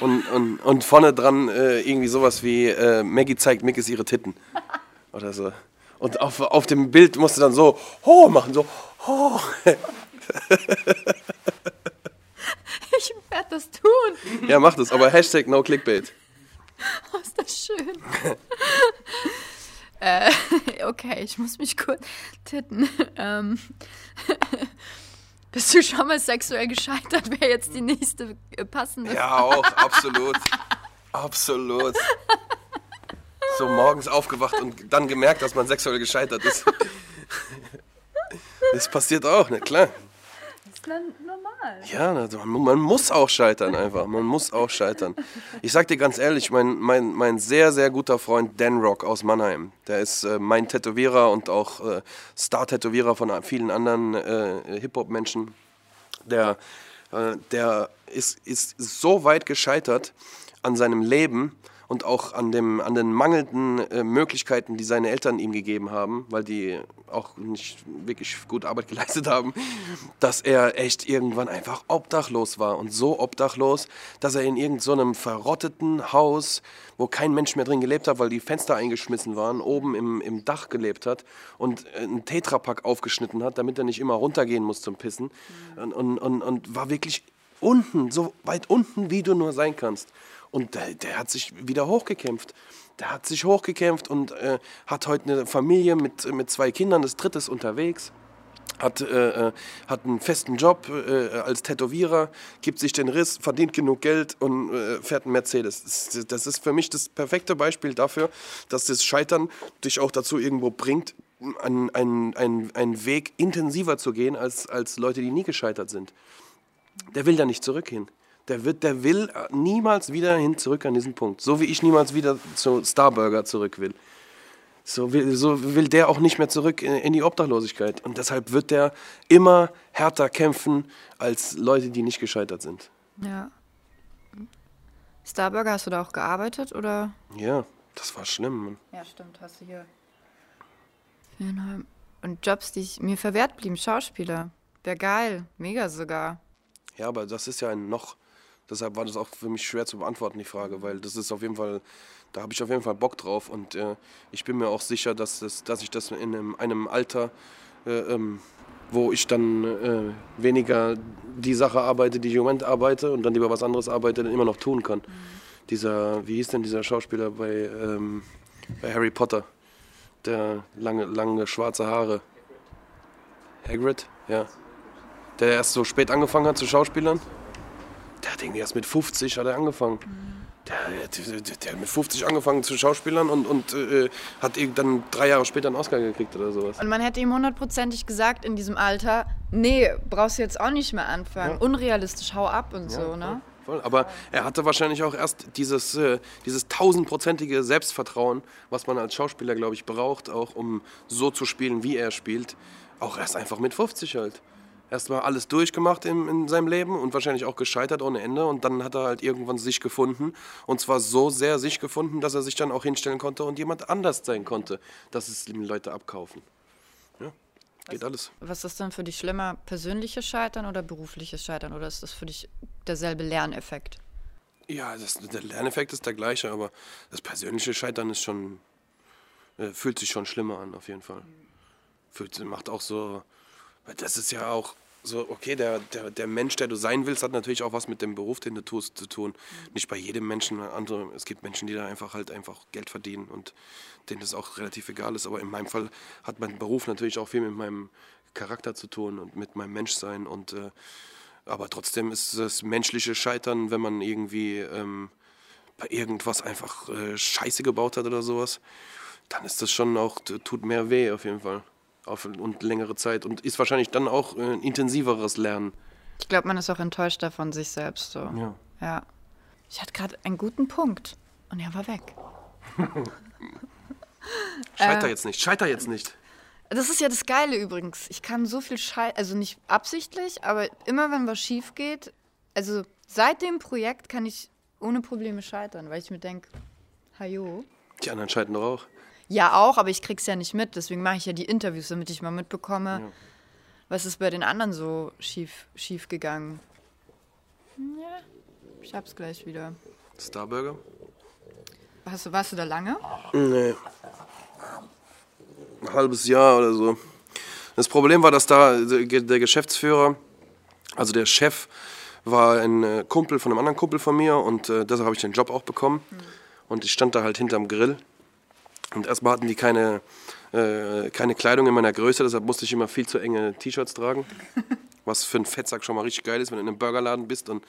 B: Und, und, und vorne dran äh, irgendwie sowas wie äh, Maggie zeigt Mickes ihre Titten. Oder so. Und auf, auf dem Bild musst du dann so ho machen, so ho.
C: ich werde das tun.
B: Ja, mach das, aber Hashtag no clickbait.
C: Oh, ist das schön. äh, okay, ich muss mich kurz titten. Ähm, bist du schon mal sexuell gescheitert? Wäre jetzt die nächste passende.
B: Ja, auch, absolut. absolut so morgens aufgewacht und dann gemerkt, dass man sexuell gescheitert ist. Das passiert auch, ne? Klar.
C: Das ist normal.
B: Ja, man, man, muss auch scheitern einfach. Man muss auch scheitern. Ich sag dir ganz ehrlich, mein, mein, mein sehr, sehr guter Freund Dan Rock aus Mannheim, der ist äh, mein Tätowierer und auch äh, Star-Tätowierer von vielen anderen äh, Hip-Hop-Menschen. Der Äh, der ist, ist so weit gescheitert an seinem Leben und auch an, dem, an den mangelnden äh, Möglichkeiten, die seine Eltern ihm gegeben haben, weil die auch nicht wirklich gut Arbeit geleistet haben, dass er echt irgendwann einfach obdachlos war. Und so obdachlos, dass er in irgendeinem so verrotteten Haus, wo kein Mensch mehr drin gelebt hat, weil die Fenster eingeschmissen waren, oben im, im Dach gelebt hat und einen Tetrapack aufgeschnitten hat, damit er nicht immer runtergehen muss zum Pissen. Und, und, und, und war wirklich unten, so weit unten, wie du nur sein kannst. Und der, der hat sich wieder hochgekämpft. Der hat sich hochgekämpft und äh, hat heute eine Familie mit, mit zwei Kindern, das dritte ist unterwegs. Hat, äh, äh, hat einen festen Job äh, als Tätowierer, gibt sich den Riss, verdient genug Geld und äh, fährt einen Mercedes. Das, ist für mich das perfekte Beispiel dafür, dass das Scheitern dich auch dazu irgendwo bringt, einen, einen, einen, Weg intensiver zu gehen als, als Leute, die nie gescheitert sind. Der will da nicht zurück hin. Der, wird, der will niemals wieder hin zurück an diesen Punkt. So wie ich niemals wieder zu Starburger zurück will. So will, so will der auch nicht mehr zurück in, in die Obdachlosigkeit. Und deshalb wird der immer härter kämpfen als Leute, die nicht gescheitert sind.
C: Ja. Starburger, hast du da auch gearbeitet oder?
B: Ja, das war schlimm. Mann.
C: Ja, stimmt, hast du hier. Und Jobs, die mir verwehrt blieben, Schauspieler. Wäre geil, mega sogar.
B: Ja, aber das ist ja ein noch Deshalb war das auch für mich schwer zu beantworten, die Frage, weil das ist auf jeden Fall, da habe ich auf jeden Fall Bock drauf und äh, ich bin mir auch sicher, dass, das, dass ich das in einem, einem Alter, äh, ähm, wo ich dann äh, weniger die Sache arbeite, die ich im Moment arbeite und dann lieber was anderes arbeite, dann immer noch tun kann. Mhm. Dieser, wie hieß denn dieser Schauspieler bei, ähm, bei Harry Potter? Der lange, lange schwarze Haare. Hagrid? Ja. Der erst so spät angefangen hat zu Schauspielern. Der hat irgendwie erst mit 50 hat er angefangen. Der, der, der, hat mit 50 angefangen zu Schauspielern und, und äh, hat dann drei Jahre später einen Oscar gekriegt oder sowas.
C: Und man hätte ihm hundertprozentig gesagt in diesem Alter, nee, brauchst du jetzt auch nicht mehr anfangen. Ja. Unrealistisch, hau ab und ja, so, ne?
B: Voll. Aber er hatte wahrscheinlich auch erst dieses, äh, dieses tausendprozentige Selbstvertrauen, was man als Schauspieler, glaube ich, braucht, auch um so zu spielen, wie er spielt. Auch erst einfach mit 50 halt erstmal alles durchgemacht in, in seinem Leben und wahrscheinlich auch gescheitert ohne Ende. Und dann hat er halt irgendwann sich gefunden. Und zwar so sehr sich gefunden, dass er sich dann auch hinstellen konnte und jemand anders sein konnte, dass es ihm Leute abkaufen. Ja, geht
C: was,
B: alles.
C: Was ist dann für dich schlimmer, persönliches Scheitern oder berufliches Scheitern? Oder ist das für dich derselbe Lerneffekt?
B: Ja, das, der Lerneffekt ist der gleiche, aber das persönliche Scheitern ist schon, äh, fühlt sich schon schlimmer an, auf jeden Fall. Fühlt, macht auch so, das ist ja auch, so, okay, der, der, der Mensch, der du sein willst, hat natürlich auch was mit dem Beruf, den du tust, zu tun. Mhm. Nicht bei jedem Menschen, andere, es gibt Menschen, die da einfach halt einfach Geld verdienen und denen das auch relativ egal ist. Aber in meinem Fall hat mein Beruf natürlich auch viel mit meinem Charakter zu tun und mit meinem Menschsein. Und, äh, aber trotzdem ist das menschliche Scheitern, wenn man irgendwie ähm, bei irgendwas einfach äh, Scheiße gebaut hat oder sowas, dann ist das schon auch, tut mehr weh auf jeden Fall auf und längere Zeit und ist wahrscheinlich dann auch äh, ein intensiveres Lernen.
C: Ich glaube, man ist auch enttäuschter von sich selbst. So.
B: Ja.
C: ja. Ich hatte gerade einen guten Punkt und er war weg.
B: Scheiter äh, jetzt nicht, scheiter jetzt nicht.
C: Das ist ja das Geile übrigens. Ich kann so viel scheitern, also nicht absichtlich, aber immer wenn was schief geht, also seit dem Projekt kann ich ohne Probleme scheitern, weil ich mir denke, hajo.
B: Die anderen scheitern doch auch.
C: Ja, auch, aber ich krieg's ja nicht mit. Deswegen mache ich ja die Interviews, damit ich mal mitbekomme, ja. was ist bei den anderen so schief, schief gegangen. Ja, ich hab's gleich wieder.
B: Starburger?
C: Hast du, warst du da lange?
B: Nee. Ein halbes Jahr oder so. Das Problem war, dass da der Geschäftsführer, also der Chef, war ein äh, Kumpel von einem anderen Kumpel von mir und äh, deshalb habe ich den Job auch bekommen. Hm. Und ich stand da halt hinterm Grill und erstmal hatten die keine, äh, keine Kleidung in meiner Größe, deshalb musste ich immer viel zu enge T-Shirts tragen. Was für einen Fettsack schon mal richtig geil ist, wenn du in einem Burgerladen bist und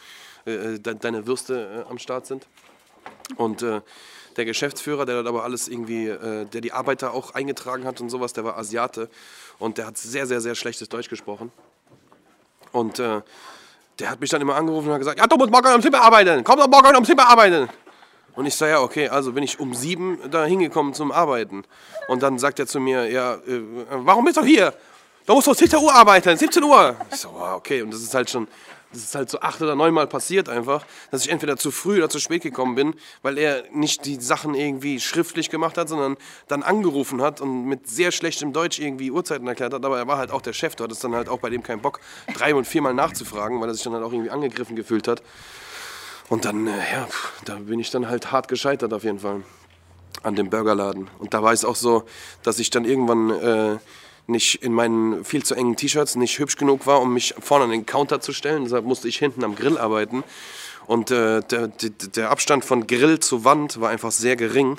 B: äh, de deine Würste äh, am Start sind. Und äh, der Geschäftsführer, der dort aber alles irgendwie, äh, der die Arbeiter auch eingetragen hat und sowas, der war Asiate und der hat sehr, sehr, sehr schlechtes Deutsch gesprochen. Und äh, der hat mich dann immer angerufen und hat gesagt, ja, du musst morgen am Zimmer arbeiten, komm doch morgen am Zimmer arbeiten. Und ich sage, ja, okay, also bin ich um sieben da hingekommen zum Arbeiten. Und dann sagt er zu mir, ja, äh, warum bist du hier? Da musst du 17 Uhr arbeiten, 17 Uhr. Ich so, wow, okay, und das ist halt schon das ist halt so acht oder neunmal passiert einfach, dass ich entweder zu früh oder zu spät gekommen bin, weil er nicht die Sachen irgendwie schriftlich gemacht hat, sondern dann angerufen hat und mit sehr schlechtem Deutsch irgendwie Uhrzeiten erklärt hat. Aber er war halt auch der Chef, du hattest dann halt auch bei dem keinen Bock, drei und viermal nachzufragen, weil er sich dann halt auch irgendwie angegriffen gefühlt hat. Und dann, äh, ja, da bin ich dann halt hart gescheitert auf jeden Fall an dem Burgerladen. Und da war es auch so, dass ich dann irgendwann äh, nicht in meinen viel zu engen T-Shirts nicht hübsch genug war, um mich vorne an den Counter zu stellen. Deshalb musste ich hinten am Grill arbeiten. Und äh, der, der, der Abstand von Grill zu Wand war einfach sehr gering.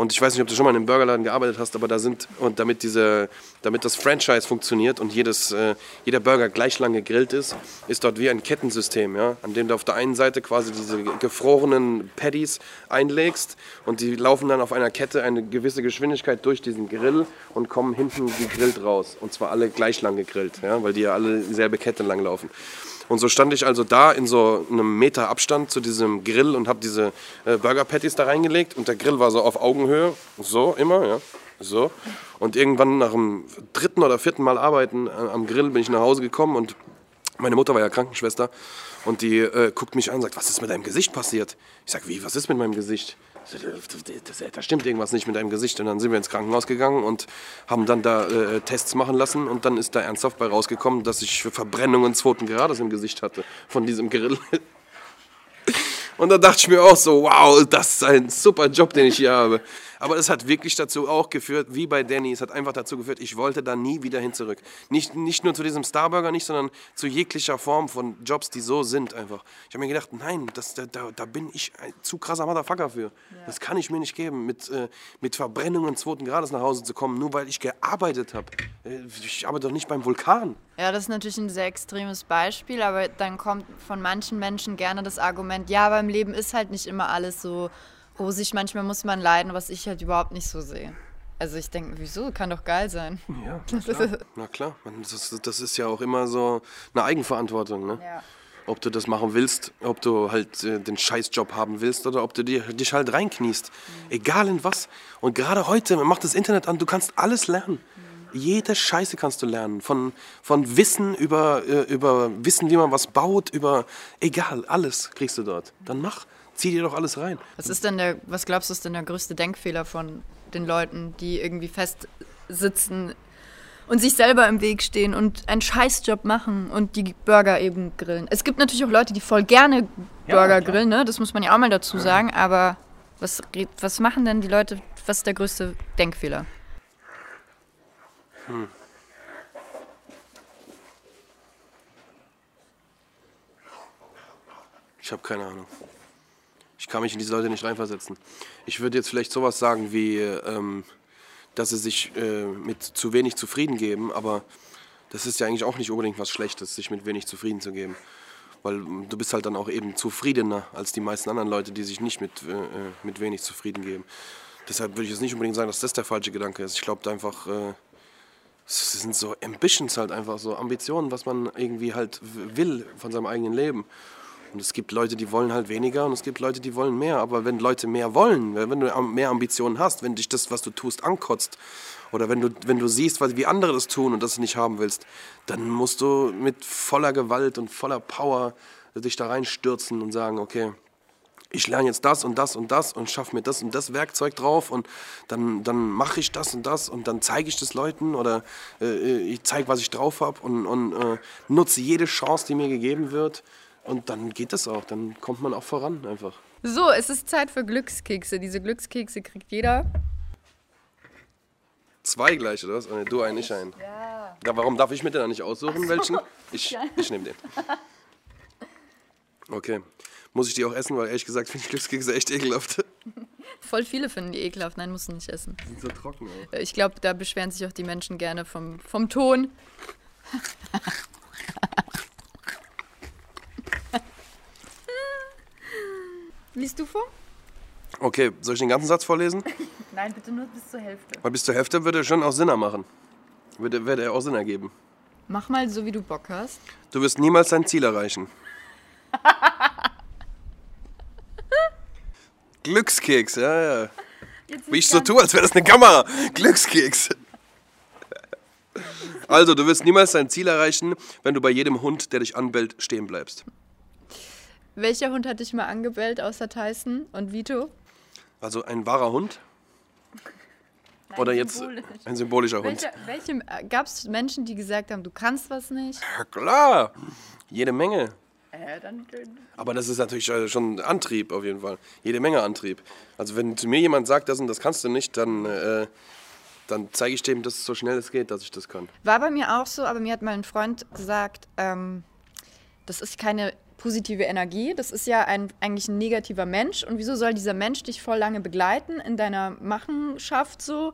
B: Und ich weiß nicht, ob du schon mal in einem Burgerladen gearbeitet hast, aber da sind, und damit, diese, damit das Franchise funktioniert und jedes, äh, jeder Burger gleich lang gegrillt ist, ist dort wie ein Kettensystem, ja, an dem du auf der einen Seite quasi diese gefrorenen Patties einlegst und die laufen dann auf einer Kette eine gewisse Geschwindigkeit durch diesen Grill und kommen hinten gegrillt raus. Und zwar alle gleich lang gegrillt, ja, weil die ja alle dieselbe Kette lang laufen. Und so stand ich also da in so einem Meter Abstand zu diesem Grill und habe diese äh, Burger Patties da reingelegt. Und der Grill war so auf Augenhöhe, so immer, ja, so. Und irgendwann nach dem dritten oder vierten Mal arbeiten äh, am Grill bin ich nach Hause gekommen und meine Mutter war ja Krankenschwester und die äh, guckt mich an und sagt, was ist mit deinem Gesicht passiert? Ich sag, wie, was ist mit meinem Gesicht? Da stimmt irgendwas nicht mit deinem Gesicht. Und dann sind wir ins Krankenhaus gegangen und haben dann da äh, Tests machen lassen. Und dann ist da ernsthaft bei rausgekommen, dass ich Verbrennungen zweiten Grades im Gesicht hatte von diesem Grill. Und da dachte ich mir auch so, wow, das ist ein super Job, den ich hier habe. Aber es hat wirklich dazu auch geführt, wie bei Danny, es hat einfach dazu geführt, ich wollte da nie wieder hin zurück. Nicht, nicht nur zu diesem Starburger nicht, sondern zu jeglicher Form von Jobs, die so sind einfach. Ich habe mir gedacht, nein, das, da, da bin ich ein zu krasser Motherfucker für. Ja. Das kann ich mir nicht geben, mit, äh, mit Verbrennungen zweiten Grades nach Hause zu kommen, nur weil ich gearbeitet habe. Äh, ich arbeite doch nicht beim Vulkan.
C: Ja, das ist natürlich ein sehr extremes Beispiel, aber dann kommt von manchen Menschen gerne das Argument, ja, beim Leben ist halt nicht immer alles so rosig, manchmal muss man leiden, was ich halt überhaupt nicht so sehe. Also ich denke, wieso? Kann doch geil sein.
B: Ja, na klar. na klar. Das, ist ja auch immer so eine Eigenverantwortung. Ne? Ja. Ob du das machen willst, ob du halt äh, den Scheißjob haben willst oder ob du dir, dich halt reinkniest. Mhm. Egal in was. Und gerade heute, man macht das Internet an, du kannst alles lernen. Mhm. Jede Scheiße kannst du lernen. Von, von Wissen über, äh, über Wissen, wie man was baut, über egal, alles kriegst du dort. Dann mach. Zieh dir doch alles rein.
C: Was ist denn der, was glaubst du, ist denn der größte Denkfehler von den Leuten, die irgendwie fest sitzen und sich selber im Weg stehen und einen Scheißjob machen und die Burger eben grillen? Es gibt natürlich auch Leute, die voll gerne Burger ja, grillen, ne? das muss man ja auch mal dazu sagen, aber was, was machen denn die Leute, was ist der größte Denkfehler? Hm.
B: Ich habe keine Ahnung. Ich kann mich in diese Leute nicht reinversetzen. Ich würde jetzt vielleicht sowas sagen wie, ähm, dass sie sich äh, mit zu wenig zufrieden geben, aber das ist ja eigentlich auch nicht unbedingt was Schlechtes, sich mit wenig zufrieden zu geben. Weil ähm, du bist halt dann auch eben zufriedener als die meisten anderen Leute, die sich nicht mit, äh, äh, mit wenig zufrieden geben. Deshalb würde ich jetzt nicht unbedingt sagen, dass das der falsche Gedanke ist. Ich glaube einfach, äh, es sind so Ambitions halt einfach, so Ambitionen, was man irgendwie halt will von seinem eigenen Leben. Und es gibt Leute, die wollen halt weniger und es gibt Leute, die wollen mehr. Aber wenn Leute mehr wollen, wenn du mehr Ambitionen hast, wenn dich das, was du tust, ankotzt, oder wenn du, wenn du siehst, wie andere das tun und das nicht haben willst, dann musst du mit voller Gewalt und voller Power dich da reinstürzen und sagen, okay, ich lerne jetzt das und das und das und schaffe mir das und das Werkzeug drauf und dann, dann mache ich das und das und dann zeige ich das Leuten oder äh, ich zeige, was ich drauf habe und, und äh, nutze jede Chance, die mir gegeben wird und dann geht das auch, dann kommt man auch voran einfach.
C: So, es ist Zeit für Glückskekse. Diese Glückskekse kriegt jeder.
B: Zwei gleich, oder was? Oh, du einen, ich einen. Ja. ja. Warum darf ich mir denn nicht aussuchen, welchen? Ich, ich nehme den. Okay. Muss ich die auch essen, weil ehrlich gesagt finde ich Glückskekse echt ekelhaft.
C: Voll viele finden die ekelhaft. Nein, musst du nicht essen.
B: Die sind so trocken
C: auch. Ich glaube, da beschweren sich auch die Menschen gerne vom, vom Ton. Liest du vor?
B: Okay, soll ich den ganzen Satz vorlesen?
C: Nein, bitte nur bis zur Hälfte.
B: Weil bis zur Hälfte würde er schon auch Sinn machen. Würde, würde er auch Sinn ergeben.
C: Mach mal so, wie du Bock hast.
B: Du wirst niemals dein Ziel erreichen. Glückskeks, ja, ja. Wie ich so tue, als wäre das eine Kamera. Glückskeks. Also, du wirst niemals dein Ziel erreichen, wenn du bei jedem Hund, der dich anbellt, stehen bleibst.
C: Welcher Hund hat dich mal angebellt außer Tyson und Vito?
B: Also ein wahrer Hund? Oder jetzt
C: symbolisch.
B: ein symbolischer Hund?
C: Welche, welche, Gab es Menschen, die gesagt haben, du kannst was nicht?
B: Ja, klar. Jede Menge.
C: Äh, dann,
B: Aber das ist natürlich äh, schon Antrieb auf jeden Fall. Jede Menge Antrieb. Also wenn zu mir jemand sagt, das und das kannst du nicht, dann, äh, dann zeige ich dem, dass es so schnell es geht, dass ich das kann.
C: War bei mir auch so, aber mir hat mal ein Freund gesagt, ähm, das ist keine positive Energie, das ist ja ein, eigentlich ein negativer Mensch. Und wieso soll dieser Mensch dich voll lange begleiten in deiner Machenschaft so?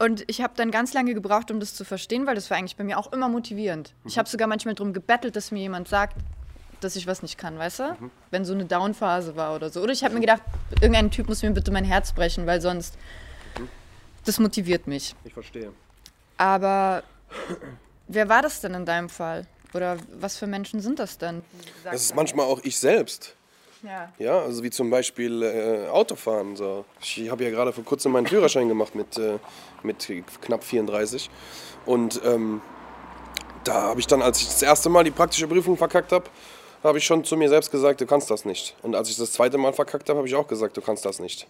C: Und ich habe dann ganz lange gebraucht, um das zu verstehen, weil das war eigentlich bei mir auch immer motivierend. Ich habe sogar manchmal darum gebettelt, dass mir jemand sagt, dass ich was nicht kann, weißt du? Wenn so eine Down-Phase war oder so. Oder ich habe mir gedacht, irgendein Typ muss mir bitte mein Herz brechen, weil sonst das motiviert mich.
B: Ich verstehe.
C: Aber wer war das denn in deinem Fall? Oder was für Menschen sind das denn?
B: Das ist manchmal auch ich selbst.
C: Ja.
B: Ja, also wie zum Beispiel äh, Autofahren. So. Ich habe ja gerade vor kurzem meinen Führerschein gemacht mit, äh, mit knapp 34. Und ähm, da habe ich dann, als ich das erste Mal die praktische Prüfung verkackt habe, habe ich schon zu mir selbst gesagt, du kannst das nicht. Und als ich das zweite Mal verkackt habe, habe ich auch gesagt, du kannst das nicht.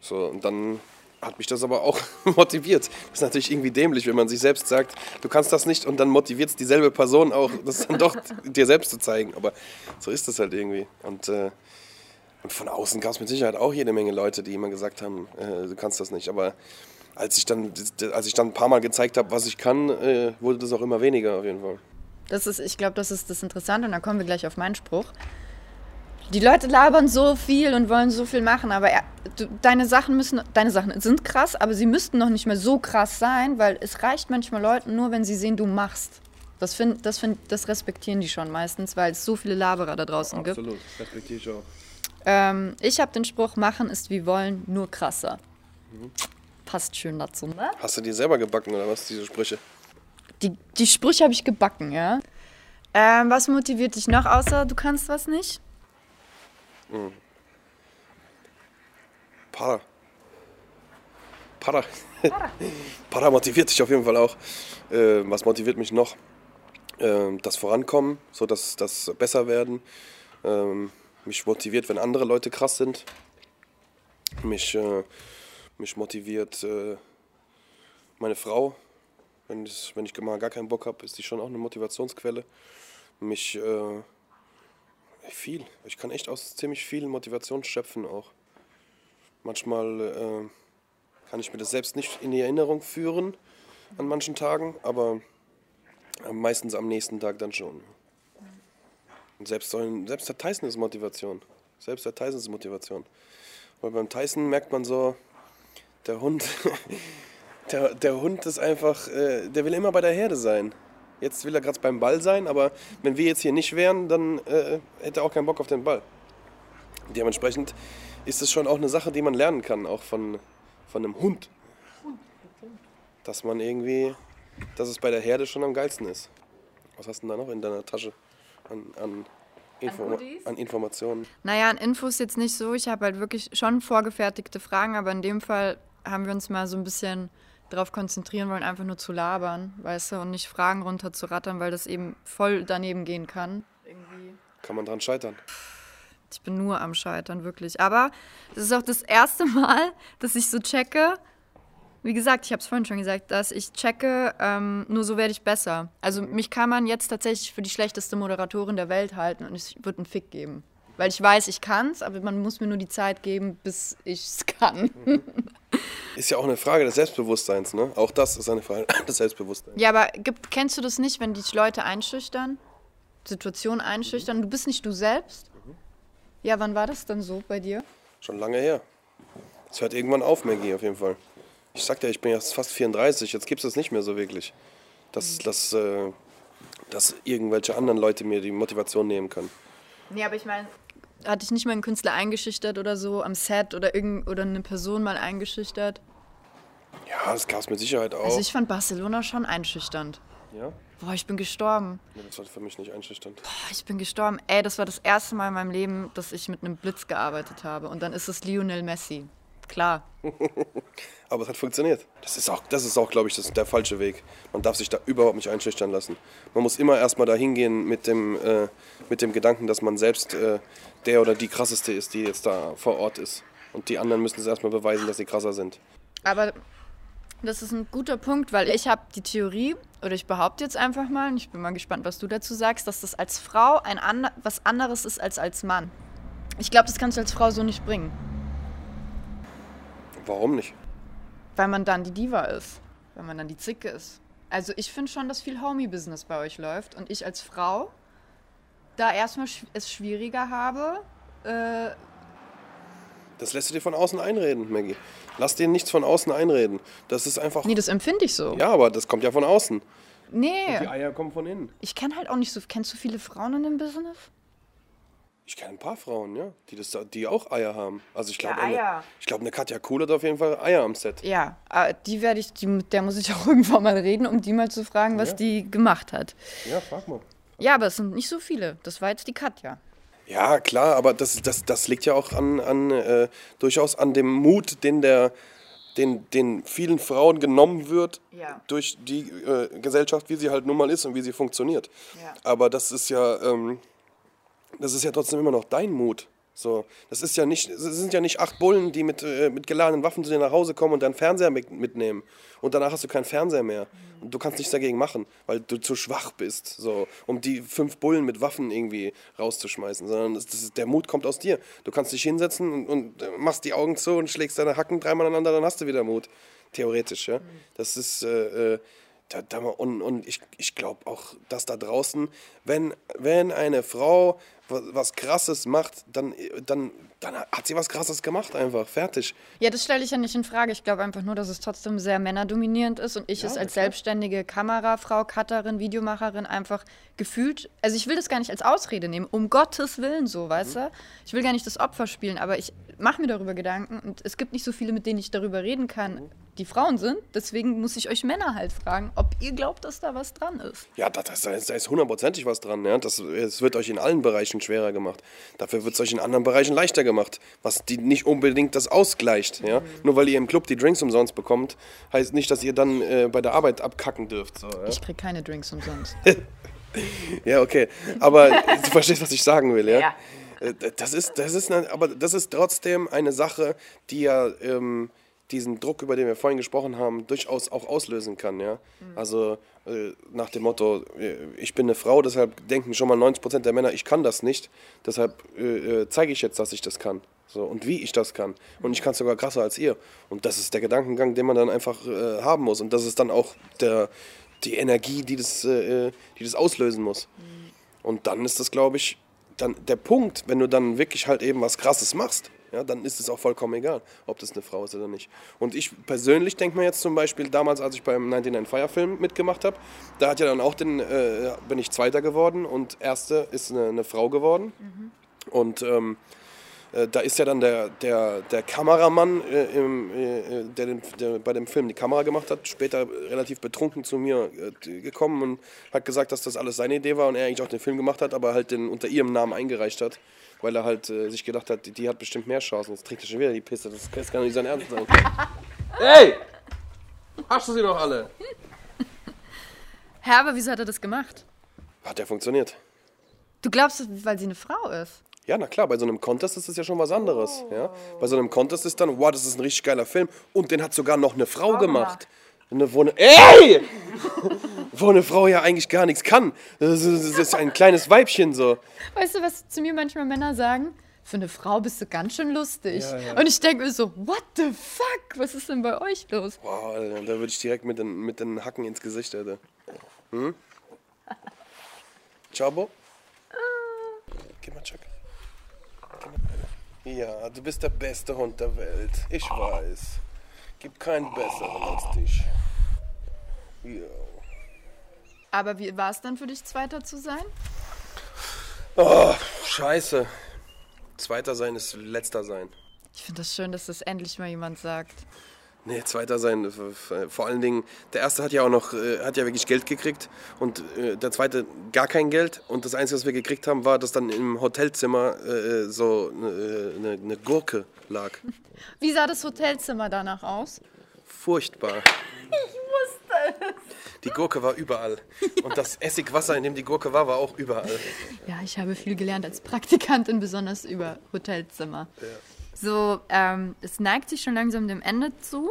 B: So, und dann hat mich das aber auch motiviert. Das ist natürlich irgendwie dämlich, wenn man sich selbst sagt, du kannst das nicht und dann motiviert es dieselbe Person auch, das dann doch dir selbst zu zeigen. Aber so ist das halt irgendwie. Und, äh, und von außen gab es mit Sicherheit auch jede Menge Leute, die immer gesagt haben, äh, du kannst das nicht. Aber als ich dann, als ich dann ein paar Mal gezeigt habe, was ich kann, äh, wurde das auch immer weniger auf jeden Fall.
C: Das ist, ich glaube, das ist das Interessante und dann kommen wir gleich auf meinen Spruch. Die Leute labern so viel und wollen so viel machen, aber er, du, deine Sachen müssen, deine Sachen sind krass, aber sie müssten noch nicht mehr so krass sein, weil es reicht manchmal Leuten nur, wenn sie sehen, du machst. Das, find, das, find, das respektieren die schon meistens, weil es so viele Laberer da draußen gibt.
B: Absolut, respektiere ich auch.
C: Ähm, ich habe den Spruch, machen ist wie wollen, nur krasser. Passt schön dazu, ne?
B: Hast du die selber gebacken oder was, diese Sprüche?
C: Die, die Sprüche habe ich gebacken, ja. Ähm, was motiviert dich noch, außer du kannst was nicht?
B: Para. Para. Para motiviert dich auf jeden Fall auch. Äh, was motiviert mich noch? Ähm, das Vorankommen, so dass das besser werden. Ähm, mich motiviert, wenn andere Leute krass sind. Mich, äh, mich motiviert äh, meine Frau. Wenn, das, wenn ich mal gar keinen Bock habe, ist die schon auch eine Motivationsquelle. Mich äh, viel. Ich kann echt aus ziemlich viel Motivation schöpfen auch. Manchmal äh, kann ich mir das selbst nicht in die Erinnerung führen an manchen Tagen, aber meistens am nächsten Tag dann schon. Und selbst, sollen, selbst der Tyson ist Motivation. Selbst der Tyson ist Motivation. Weil beim Tyson merkt man so, der Hund, der, der Hund ist einfach, äh, der will immer bei der Herde sein. Jetzt will er gerade beim Ball sein, aber wenn wir jetzt hier nicht wären, dann äh, hätte er auch keinen Bock auf den Ball. Dementsprechend ist es schon auch eine Sache, die man lernen kann, auch von, von einem Hund. Dass man irgendwie, dass es bei der Herde schon am geilsten ist. Was hast du denn da noch in deiner Tasche an, an, Informa an Informationen?
C: Naja, an Infos jetzt nicht so. Ich habe halt wirklich schon vorgefertigte Fragen, aber in dem Fall haben wir uns mal so ein bisschen darauf konzentrieren wollen, einfach nur zu labern, weißt du, und nicht Fragen runter zu rattern, weil das eben voll daneben gehen kann. Irgendwie.
B: Kann man dran scheitern?
C: Ich bin nur am Scheitern, wirklich. Aber das ist auch das erste Mal, dass ich so checke. Wie gesagt, ich habe es vorhin schon gesagt, dass ich checke, ähm, nur so werde ich besser. Also mich kann man jetzt tatsächlich für die schlechteste Moderatorin der Welt halten und es wird einen Fick geben. Weil ich weiß, ich kann es, aber man muss mir nur die Zeit geben, bis ich es kann.
B: Ist ja auch eine Frage des Selbstbewusstseins, ne? Auch das ist eine Frage des Selbstbewusstseins.
C: Ja, aber gibt, kennst du das nicht, wenn dich Leute einschüchtern? Situationen einschüchtern? Du bist nicht du selbst? Ja, wann war das dann so bei dir?
B: Schon lange her. Es hört irgendwann auf, Maggie, auf jeden Fall. Ich sagte ja, ich bin jetzt fast 34, jetzt gibt es das nicht mehr so wirklich. Dass, dass, äh, dass irgendwelche anderen Leute mir die Motivation nehmen können.
C: Nee, aber ich meine, hat dich nicht mal ein Künstler eingeschüchtert oder so am Set oder, irgend, oder eine Person mal eingeschüchtert?
B: Ja, das gab es mit Sicherheit auch.
C: Also ich fand Barcelona schon einschüchternd.
B: ja?
C: Boah, ich bin gestorben.
B: Nee, das war für mich nicht einschüchternd.
C: Boah, ich bin gestorben. Ey, das war das erste Mal in meinem Leben, dass ich mit einem Blitz gearbeitet habe. Und dann ist es Lionel Messi. Klar.
B: Aber es hat funktioniert. Das ist auch, das ist auch glaube ich, das ist der falsche Weg. Man darf sich da überhaupt nicht einschüchtern lassen. Man muss immer erstmal da hingehen mit dem, äh, mit dem Gedanken, dass man selbst äh, der oder die krasseste ist, die jetzt da vor Ort ist. Und die anderen müssen es erstmal beweisen, dass sie krasser sind.
C: Aber das ist ein guter Punkt, weil ich habe die Theorie, oder ich behaupte jetzt einfach mal, und ich bin mal gespannt, was du dazu sagst, dass das als Frau ein and was anderes ist als als Mann. Ich glaube, das kannst du als Frau so nicht bringen.
B: Warum nicht?
C: Weil man dann die Diva ist. Weil man dann die Zicke ist. Also ich finde schon, dass viel Homie-Business bei euch läuft. Und ich als Frau da erstmal es schwieriger habe. Äh
B: das lässt du dir von außen einreden, Maggie. Lass dir nichts von außen einreden. Das ist einfach.
C: Nee, das empfinde ich so.
B: Ja, aber das kommt ja von außen.
C: Nee.
B: Und die Eier kommen von innen.
C: Ich kenne halt auch nicht so. Kennst du viele Frauen in dem Business?
B: Ich kenne ein paar Frauen, ja, die, das, die auch Eier haben. Also ich glaube,
C: Ja,
B: eine, ich glaube, eine Katja Kuhl hat auf jeden Fall Eier am Set.
C: Ja, äh, die werde ich, die, mit der muss ich auch irgendwann mal reden, um die mal zu fragen, was
B: Ja.
C: die gemacht hat.
B: Ja, frag mal.
C: Ja, aber es sind nicht so viele. Das war jetzt die Katja.
B: Ja, klar, aber das, das, das liegt ja auch an, an äh, durchaus an dem Mut, den der den, den vielen Frauen genommen wird
C: Ja.
B: durch die äh, Gesellschaft, wie sie halt nun mal ist und wie sie funktioniert.
C: Ja.
B: Aber das ist ja, ähm, das ist ja trotzdem immer noch dein Mut. So, das ist ja nicht, es sind ja nicht acht Bullen, die mit, äh, mit geladenen Waffen zu dir nach Hause kommen und deinen Fernseher mit, mitnehmen. Und danach hast du keinen Fernseher mehr. Und du kannst nichts dagegen machen, weil du zu schwach bist, so, um die fünf Bullen mit Waffen irgendwie rauszuschmeißen. Sondern das, das der Mut kommt aus dir. Du kannst dich hinsetzen und, und äh, machst die Augen zu und schlägst deine Hacken dreimal aneinander, dann hast du wieder Mut. Theoretisch, ja. Das ist, äh, äh, und, und ich, ich glaube auch, dass da draußen, wenn, wenn eine Frau was, Krasses macht, dann, dann, dann hat sie was Krasses gemacht einfach. Fertig.
C: Ja, das stelle ich ja nicht in Frage. Ich glaube einfach nur, dass es trotzdem sehr männerdominierend ist und ich
B: Ja,
C: es als selbstständige Kamerafrau, Cutterin, Videomacherin einfach gefühlt, also ich will das gar nicht als Ausrede nehmen, um Gottes Willen so, weißt du? Ich will gar nicht das Opfer spielen, aber ich mache mir darüber Gedanken und es gibt nicht so viele, mit denen ich darüber reden kann, die Frauen sind. Deswegen muss ich euch Männer halt fragen, ob ihr glaubt, dass da was dran ist.
B: Ja, da, da, ist- da ist- hundertprozentig was dran. Ja? Das, es wird euch in allen Bereichen schwerer gemacht. Dafür wird es euch in anderen Bereichen leichter gemacht, was die nicht unbedingt das ausgleicht. Ja? Nur weil ihr im Club die Drinks umsonst bekommt, heißt nicht, dass ihr dann äh, bei der Arbeit abkacken dürft. So, ja?
C: Ich krieg keine Drinks umsonst.
B: Ja, okay. Aber du verstehst, was ich sagen will, ja?
C: Ja.
B: Äh, Das ist, das ist, eine, aber das ist trotzdem eine Sache, die ja ähm, diesen Druck, über den wir vorhin gesprochen haben, durchaus auch auslösen kann, ja. Also äh, nach dem Motto, äh, ich bin eine Frau, deshalb denken schon mal 90% der Männer, ich kann das nicht, deshalb äh, äh, zeige ich jetzt, dass ich das kann. So, und wie ich das kann. Und ich kann es sogar krasser als ihr. Und das ist der Gedankengang, den man dann einfach äh, haben muss. Und das ist dann auch der, die Energie, die das, die das auslösen muss. Und dann ist das, glaube ich, dann der Punkt, wenn du dann wirklich halt eben was Krasses machst, ja, dann ist es auch vollkommen egal, ob das eine Frau ist oder nicht. Und ich persönlich denke mir jetzt zum Beispiel, damals, als ich beim 99 Fire Film mitgemacht habe, da hat ja dann auch den, äh, bin ich Zweiter geworden und Erste ist eine, eine Frau geworden. Und ähm, äh, da ist ja dann der, der, der Kameramann, äh, im, äh, der, den, der bei dem Film die Kamera gemacht hat, später relativ betrunken zu mir äh, gekommen und hat gesagt, dass das alles seine Idee war und er eigentlich auch den Film gemacht hat, aber halt den unter ihrem Namen eingereicht hat, weil er halt äh, sich gedacht hat, die, die hat bestimmt mehr Chancen. Jetzt trinkt er schon wieder die Pisse, das, das kann doch nicht sein Ernst sein. Hey! Hast du sie doch alle?
C: Hä, aber wieso hat er das gemacht?
B: Hat ja funktioniert.
C: Du glaubst, weil sie eine Frau ist?
B: Ja, na klar, bei so einem Contest ist das ja schon was anderes. Ja? Bei so einem Contest ist dann, wow, das ist ein richtig geiler Film. Und den hat sogar noch eine Frau gemacht. Eine, wo eine, ey! wo eine Frau ja eigentlich gar nichts kann. Das ist, das ist ein kleines Weibchen so.
C: Weißt du, was zu mir manchmal Männer sagen? Für eine Frau bist du ganz schön lustig.
B: Ja, ja.
C: Und ich denke mir so, what the fuck? Was ist denn bei euch los?
B: Wow, Alter, da würde ich direkt mit den, mit den Hacken ins Gesicht, Alter. Hm? Ciao, Geh mal, Chuck. Ja, du bist der beste Hund der Welt. Ich weiß. Gibt keinen besseren als dich. Ja.
C: Aber wie war es dann für dich, Zweiter zu sein?
B: Oh, scheiße. Zweiter sein ist letzter sein.
C: Ich finde das schön, dass das endlich mal jemand sagt.
B: Nee, zweiter sein. Vor allen Dingen, der erste hat ja auch noch, äh, hat ja wirklich Geld gekriegt und äh, der zweite gar kein Geld. Und das Einzige, was wir gekriegt haben, war, dass dann im Hotelzimmer äh, so eine, eine Gurke lag.
C: Wie sah das Hotelzimmer danach aus?
B: Furchtbar.
C: Ich wusste es.
B: Die Gurke war überall. Und das Essigwasser, in dem die Gurke war, war auch überall.
C: Ja, ich habe viel gelernt als Praktikantin, besonders über Hotelzimmer. Ja. So, ähm, es neigt sich schon langsam dem Ende zu.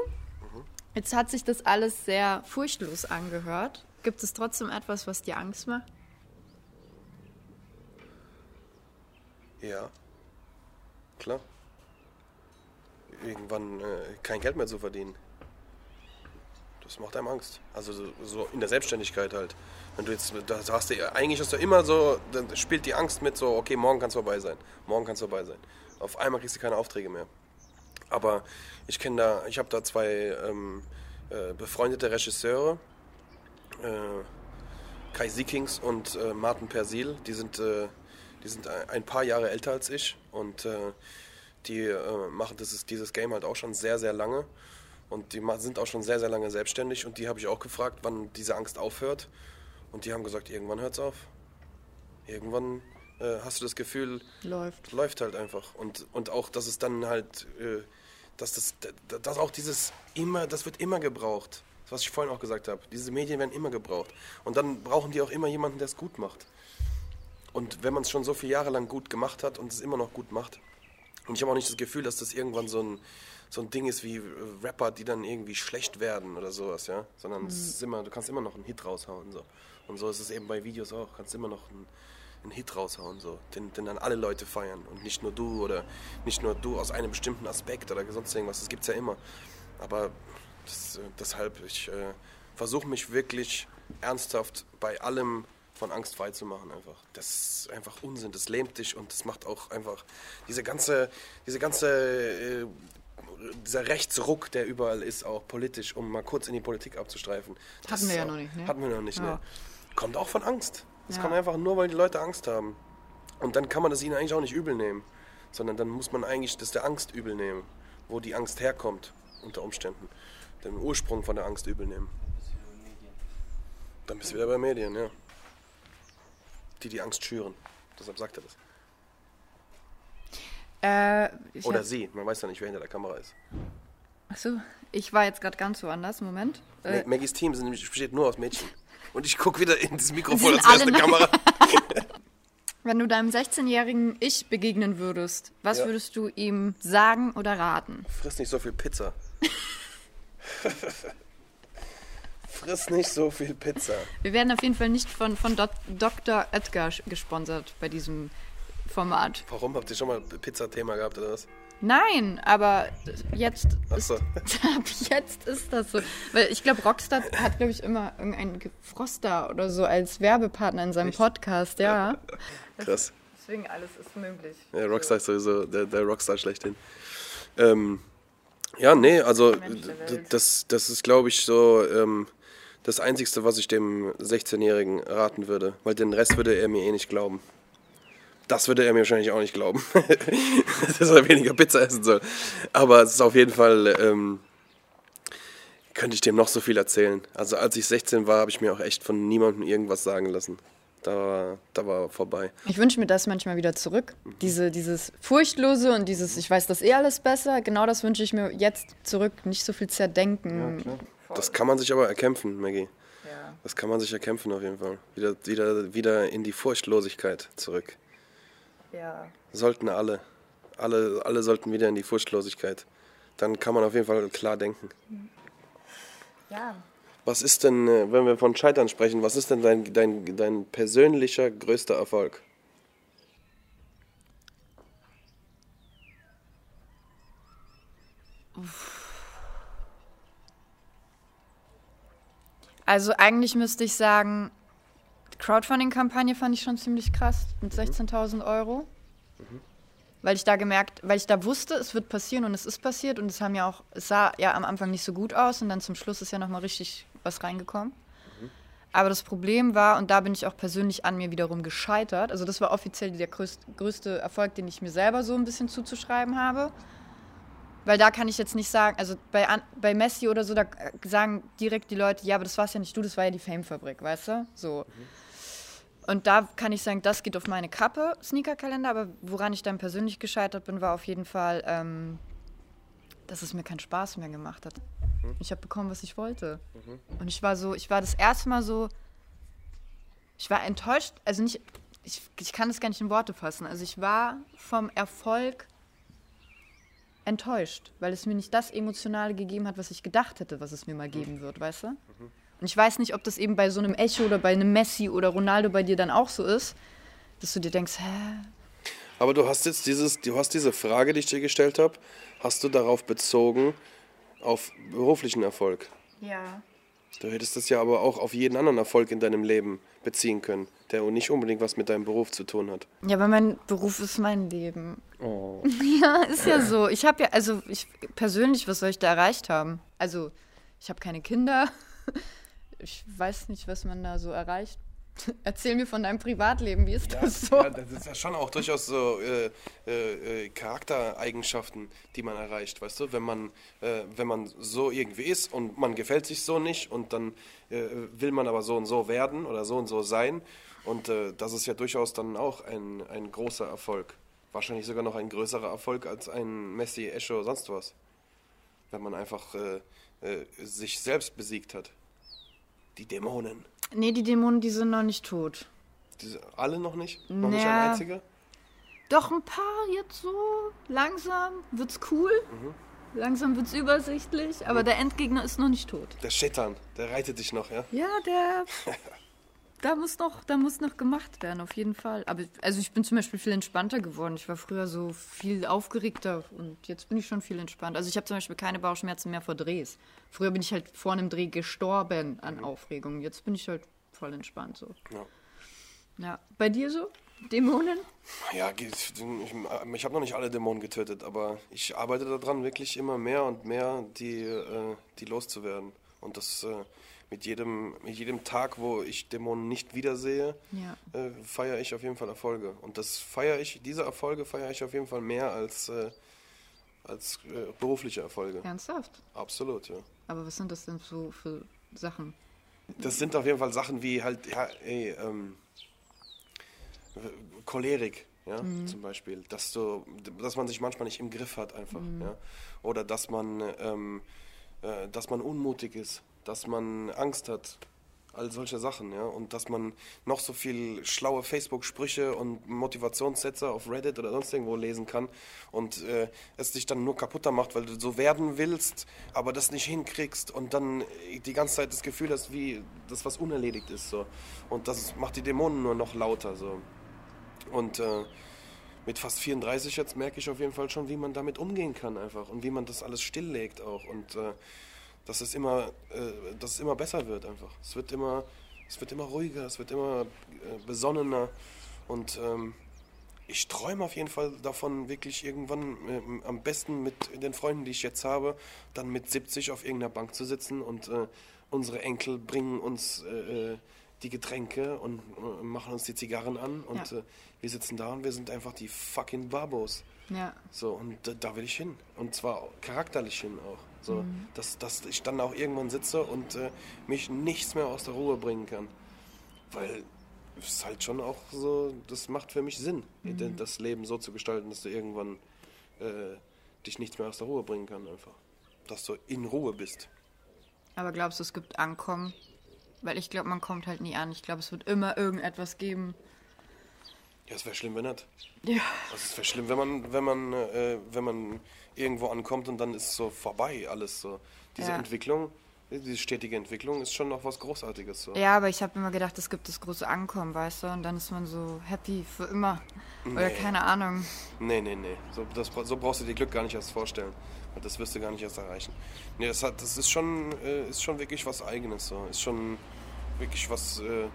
C: Jetzt hat sich das alles sehr furchtlos angehört. Gibt es trotzdem etwas, was dir Angst macht?
B: Ja, klar. Irgendwann äh, kein Geld mehr zu verdienen. Das macht einem Angst. Also so, so in der Selbstständigkeit halt. Wenn du jetzt, da hast du eigentlich hast du immer so, dann spielt die Angst mit so, okay, morgen kann es vorbei sein. Morgen kann es vorbei sein. Auf einmal kriegst du keine Aufträge mehr. Aber ich kenne da, ich habe da zwei ähm, äh, befreundete Regisseure, äh, Kai Siekings und äh, Martin Persil. Die sind, äh, die sind ein paar Jahre älter als ich und äh, die äh, machen dieses, dieses Game halt auch schon sehr, sehr lange. Und die sind auch schon sehr, sehr lange selbstständig. Und die habe ich auch gefragt, wann diese Angst aufhört. Und die haben gesagt, irgendwann hört es auf. Irgendwann äh, hast du das Gefühl,
C: läuft.
B: Läuft halt einfach. Und, und auch, dass es dann halt, äh, dass das, dass auch dieses immer, das wird immer gebraucht. Das, was ich vorhin auch gesagt habe. Diese Medien werden immer gebraucht. Und dann brauchen die auch immer jemanden, der es gut macht. Und wenn man es schon so viele Jahre lang gut gemacht hat und es immer noch gut macht. Und ich habe auch nicht das Gefühl, dass das irgendwann so ein so ein Ding ist wie äh, Rapper, die dann irgendwie schlecht werden oder sowas, ja. Sondern mhm. es ist immer, du kannst immer noch einen Hit raushauen. So. Und so ist es eben bei Videos auch. Du kannst immer noch einen, einen Hit raushauen, so, den, den dann alle Leute feiern. Und nicht nur du oder nicht nur du aus einem bestimmten Aspekt oder sonst irgendwas. Das gibt es ja immer. Aber das, äh, deshalb, ich äh, versuche mich wirklich ernsthaft bei allem von Angst frei zu machen einfach. Das ist einfach Unsinn, das lähmt dich und das macht auch einfach diese ganze, diese ganze äh, dieser Rechtsruck, der überall ist, auch politisch, um mal kurz in die Politik abzustreifen.
C: Hatten wir ja noch nicht, ne?
B: Hatten wir noch nicht, ja. ne? Kommt auch von Angst. Das ja. kommt einfach nur, weil die Leute Angst haben. Und dann kann man das ihnen eigentlich auch nicht übel nehmen. Sondern dann muss man eigentlich das der Angst übel nehmen. Wo die Angst herkommt, unter Umständen. Den Ursprung von der Angst übel nehmen. Dann bist du wieder bei Medien, ja. Die die Angst schüren. Deshalb sagt er das. Äh, Oder sie, man weiß ja nicht, wer hinter der Kamera ist.
C: Achso, ich war jetzt gerade ganz woanders. Moment.
B: Äh, Maggies Team sind, besteht nur aus Mädchen. Und ich gucke wieder in das Mikrofon als erste Kamera.
C: Wenn du deinem 16-jährigen Ich begegnen würdest, was ja. würdest du ihm sagen oder raten?
B: Friss nicht so viel Pizza. Friss nicht so viel Pizza.
C: Wir werden auf jeden Fall nicht von, von Dr. Oetker gesponsert bei diesem Format.
B: Warum? Habt ihr schon mal Pizza-Thema gehabt oder was?
C: Nein, aber jetzt,
B: Ach so.
C: ist, jetzt ist das so. Weil ich glaube, Rockstar hat, glaube ich, immer irgendeinen Froster oder so als Werbepartner in seinem Echt? Podcast, ja.
B: Krass.
C: Deswegen alles ist möglich.
B: Ja, Rockstar ist sowieso der, der Rockstar schlechthin. Ähm, ja, nee, also das, das ist, glaube ich, so ähm, das Einzige, was ich dem 16-Jährigen raten würde. Weil den Rest würde er mir eh nicht glauben. Das würde er mir wahrscheinlich auch nicht glauben, dass er weniger Pizza essen soll. Aber es ist auf jeden Fall, ähm, könnte ich dem noch so viel erzählen. Also als ich 16 war, habe ich mir auch echt von niemandem irgendwas sagen lassen. Da war, da war vorbei.
C: Ich wünsche mir das manchmal wieder zurück. Diese, dieses Furchtlose und dieses, ich weiß das eh alles besser, genau das wünsche ich mir jetzt zurück. Nicht so viel zerdenken.
B: Ja, das kann man sich aber erkämpfen, Maggie. Ja. Das kann man sich erkämpfen auf jeden Fall. Wieder, wieder, wieder in die Furchtlosigkeit zurück.
C: Ja.
B: Sollten alle. Alle, alle sollten wieder in die Furchtlosigkeit. Dann kann man auf jeden Fall klar denken.
C: Ja.
B: Was ist denn, äh, wenn wir von Scheitern sprechen, was ist denn dein, dein, dein persönlicher größter Erfolg?
C: Also eigentlich müsste ich sagen, Crowdfunding-Kampagne fand ich schon ziemlich krass mit 16.000 mhm. Euro. Mhm. Weil ich da gemerkt, weil ich da wusste, es wird passieren und es ist passiert und es haben ja auch, es sah ja am Anfang nicht so gut aus und dann zum Schluss ist ja nochmal richtig was reingekommen. Mhm. Aber das Problem war, und da bin ich auch persönlich an mir wiederum gescheitert, also das war offiziell der größte, Erfolg, den ich mir selber so ein bisschen zuzuschreiben habe. Weil da kann ich jetzt nicht sagen, also bei, bei Messi oder so, da sagen direkt die Leute, ja, aber das war's ja nicht du, das war ja die Fame-Fabrik, weißt du? So. Und da kann ich sagen, das geht auf meine Kappe, Sneaker-Kalender, aber woran ich dann persönlich gescheitert bin, war auf jeden Fall, ähm, dass es mir keinen Spaß mehr gemacht hat. Ich habe bekommen, was ich wollte. Und ich war so, ich war das erste Mal so, ich war enttäuscht, also nicht, ich, ich kann das gar nicht in Worte fassen. Also ich war vom Erfolg enttäuscht, weil es mir nicht das Emotionale gegeben hat, was ich gedacht hätte, was es mir mal geben wird, weißt du? Und ich weiß nicht, ob das eben bei so einem Echo oder bei einem Messi oder Ronaldo bei dir dann auch so ist, dass du dir denkst, hä?
B: Aber du hast jetzt dieses, du hast diese Frage, die ich dir gestellt habe, hast du darauf bezogen, auf beruflichen Erfolg.
C: Ja.
B: Du hättest das ja aber auch auf jeden anderen Erfolg in deinem Leben beziehen können, der nicht unbedingt was mit deinem Beruf zu tun hat.
C: Ja, aber mein Beruf ist mein Leben.
B: Oh.
C: Ja, ist ja so. Ich habe ja, also ich persönlich, was soll ich da erreicht haben? Also, ich habe keine Kinder. Ich weiß nicht, was man da so erreicht. Erzähl mir von deinem Privatleben, wie ist das so?
B: Ja, das ist ja schon auch durchaus so äh, äh, äh, Charaktereigenschaften, die man erreicht, weißt du? Wenn man, äh, wenn man so irgendwie ist und man gefällt sich so nicht und dann äh, will man aber so und so werden oder so und so sein. Und äh, das ist ja durchaus dann auch ein, ein großer Erfolg. Wahrscheinlich sogar noch ein größerer Erfolg als ein Messi, Echo, sonst was. Wenn man einfach sich selbst besiegt hat. Die Dämonen.
C: Nee, die Dämonen, die sind noch nicht tot.
B: Diese, alle noch nicht? Noch nicht
C: Ja.
B: ein einziger?
C: Doch ein paar jetzt so. Langsam wird's cool. Langsam wird's übersichtlich. Aber der Endgegner ist noch nicht tot.
B: Der Schettern, der reitet dich noch, ja?
C: Ja, der. Da muss noch, da muss noch gemacht werden, auf jeden Fall. Aber also ich bin zum Beispiel viel entspannter geworden. Ich war früher so viel aufgeregter und jetzt bin ich schon viel entspannt. Also ich habe zum Beispiel keine Bauchschmerzen mehr vor Drehs. Früher bin ich halt vor einem Dreh gestorben an Aufregung. Jetzt bin ich halt voll entspannt so.
B: Ja.
C: Ja. Bei dir so? Dämonen?
B: Ja, ich, ich habe noch nicht alle Dämonen getötet, aber ich arbeite daran, wirklich immer mehr und mehr die, äh, die loszuwerden. Und das äh, mit, jedem, mit jedem Tag, wo ich Dämonen nicht wiedersehe,
C: Ja.
B: äh, feiere ich auf jeden Fall Erfolge. Und das feiere ich, diese Erfolge feiere ich auf jeden Fall mehr als, äh, als äh, berufliche Erfolge.
C: Ernsthaft?
B: Absolut, ja.
C: Aber was sind das denn so für Sachen?
B: Das sind auf jeden Fall Sachen wie halt, ja, ey, ähm, Cholerik, ja, zum Beispiel. Dass, du, dass man sich manchmal nicht im Griff hat einfach, ja. Oder dass man, ähm, äh, dass man unmutig ist, dass man Angst hat. All solche Sachen, ja. Und dass man noch so viel schlaue Facebook-Sprüche und Motivationssätze auf Reddit oder sonst irgendwo lesen kann und äh, es dich dann nur kaputter macht, weil du so werden willst, aber das nicht hinkriegst und dann die ganze Zeit das Gefühl hast, wie das was unerledigt ist. So. Und das macht die Dämonen nur noch lauter. So. Und äh, mit fast 34 jetzt merke ich auf jeden Fall schon, wie man damit umgehen kann einfach und wie man das alles stilllegt auch und äh, dass es immer, äh, dass es immer besser wird einfach. Es wird immer, es wird immer ruhiger, es wird immer äh, besonnener und ähm, ich träume auf jeden Fall davon, wirklich irgendwann ähm, am besten mit den Freunden, die ich jetzt habe, dann mit 70 auf irgendeiner Bank zu sitzen und äh, unsere Enkel bringen uns äh, äh, die Getränke und äh, machen uns die Zigarren an und
C: Ja.
B: äh, wir sitzen da und wir sind einfach die fucking Babos.
C: Ja.
B: So, und da will ich hin. Und zwar charakterlich hin auch. So, dass, dass ich dann auch irgendwann sitze und äh, mich nichts mehr aus der Ruhe bringen kann. Weil es ist halt schon auch so, das macht für mich Sinn, denn das Leben so zu gestalten, dass du irgendwann äh, dich nichts mehr aus der Ruhe bringen kann einfach. Dass du in Ruhe bist.
C: Aber glaubst du, es gibt Ankommen? Weil ich glaube, man kommt halt nie an. Ich glaube, es wird immer irgendetwas geben.
B: Ja, es wäre schlimm, wenn nicht.
C: Ja.
B: Also es wäre schlimm, wenn man, wenn man, äh, wenn man irgendwo ankommt und dann ist so vorbei alles so. Diese
C: Ja.
B: Entwicklung, diese stetige Entwicklung ist schon noch was Großartiges so.
C: Ja, aber ich habe immer gedacht, es gibt das große Ankommen, weißt du? Und dann ist man so happy für immer. Oder
B: Nee.
C: keine Ahnung.
B: Nee, nee, nee. So, das, so brauchst du dir Glück gar nicht erst vorstellen. Das wirst du gar nicht erst erreichen. Nee, das, hat, das ist, schon, äh, ist schon wirklich was Eigenes. So. Ist schon wirklich was, äh,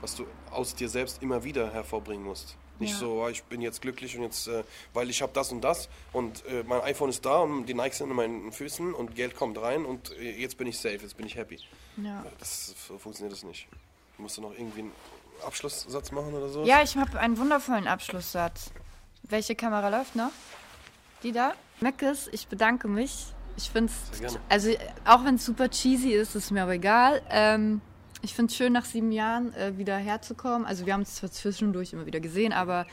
B: was du aus dir selbst immer wieder hervorbringen musst. Nicht
C: Ja.
B: so, ah, ich bin jetzt glücklich und jetzt, äh, weil ich habe das und das und äh, mein iPhone ist da und die Nikes sind in meinen Füßen und Geld kommt rein und äh, jetzt bin ich safe, jetzt bin ich happy.
C: Ja.
B: Das so funktioniert das nicht. Musst du noch irgendwie einen Abschlusssatz machen oder so?
C: Ja, ich habe einen wundervollen Abschlusssatz. Welche Kamera läuft noch? Die da? Meckes, ich bedanke mich. Ich finde es, also auch wenn es super cheesy ist, ist mir aber egal. Ähm, ich finde es schön, nach sieben Jahren äh, wieder herzukommen. Also wir haben es zwar zwischendurch immer wieder gesehen, aber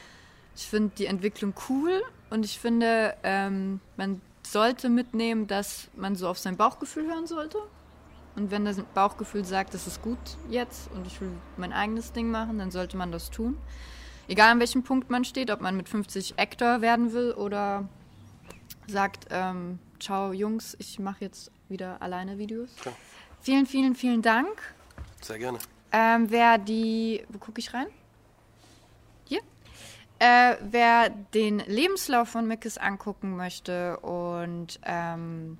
C: ich finde die Entwicklung cool und ich finde, ähm, man sollte mitnehmen, dass man so auf sein Bauchgefühl hören sollte. Und wenn das Bauchgefühl sagt, das ist gut jetzt und ich will mein eigenes Ding machen, dann sollte man das tun. Egal an welchem Punkt man steht, ob man mit 50 Actor werden will oder sagt, ähm, ciao Jungs, ich mache jetzt wieder alleine Videos. Klar. Vielen, vielen, vielen Dank.
B: Sehr gerne.
C: Ähm, wer die, wo gucke ich rein? Hier. Äh, wer den Lebenslauf von Mickes angucken möchte und ähm,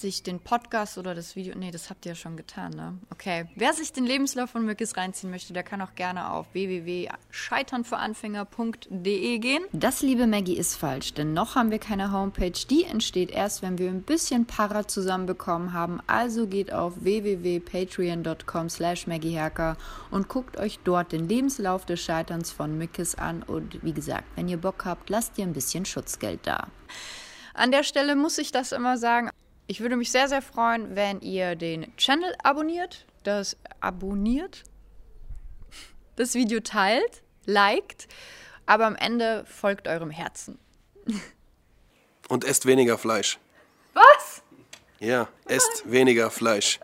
C: sich den Podcast oder das Video, nee, das habt ihr ja schon getan, ne? Okay. Wer sich den Lebenslauf von Mückes reinziehen möchte, der kann auch gerne auf www.scheiternfüranfänger.de gehen.
D: Das, liebe Maggie, ist falsch, denn noch haben wir keine Homepage. Die entsteht erst, wenn wir ein bisschen Para zusammenbekommen haben. Also geht auf www.patreon.com slash maggieherker und guckt euch dort den Lebenslauf des Scheiterns von Mickes an. Und wie gesagt, wenn ihr Bock habt, lasst ihr ein bisschen Schutzgeld da.
C: An der Stelle muss ich das immer sagen. Ich würde mich sehr, sehr freuen, wenn ihr den Channel abonniert, das abonniert, das Video teilt, liked, aber am Ende folgt eurem Herzen.
B: Und esst weniger Fleisch.
C: Was?
B: Ja, esst weniger Fleisch.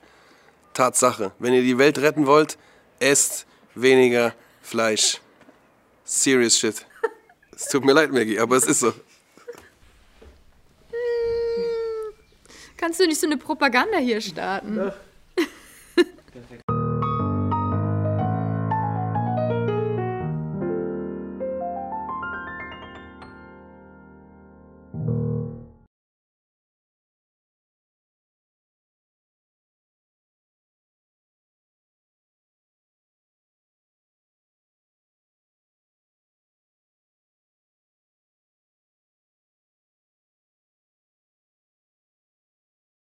B: Tatsache. Wenn ihr die Welt retten wollt, esst weniger Fleisch. Serious shit. Es tut mir leid, Maggie, aber es ist so.
C: Kannst du nicht so eine Propaganda hier starten? Perfekt.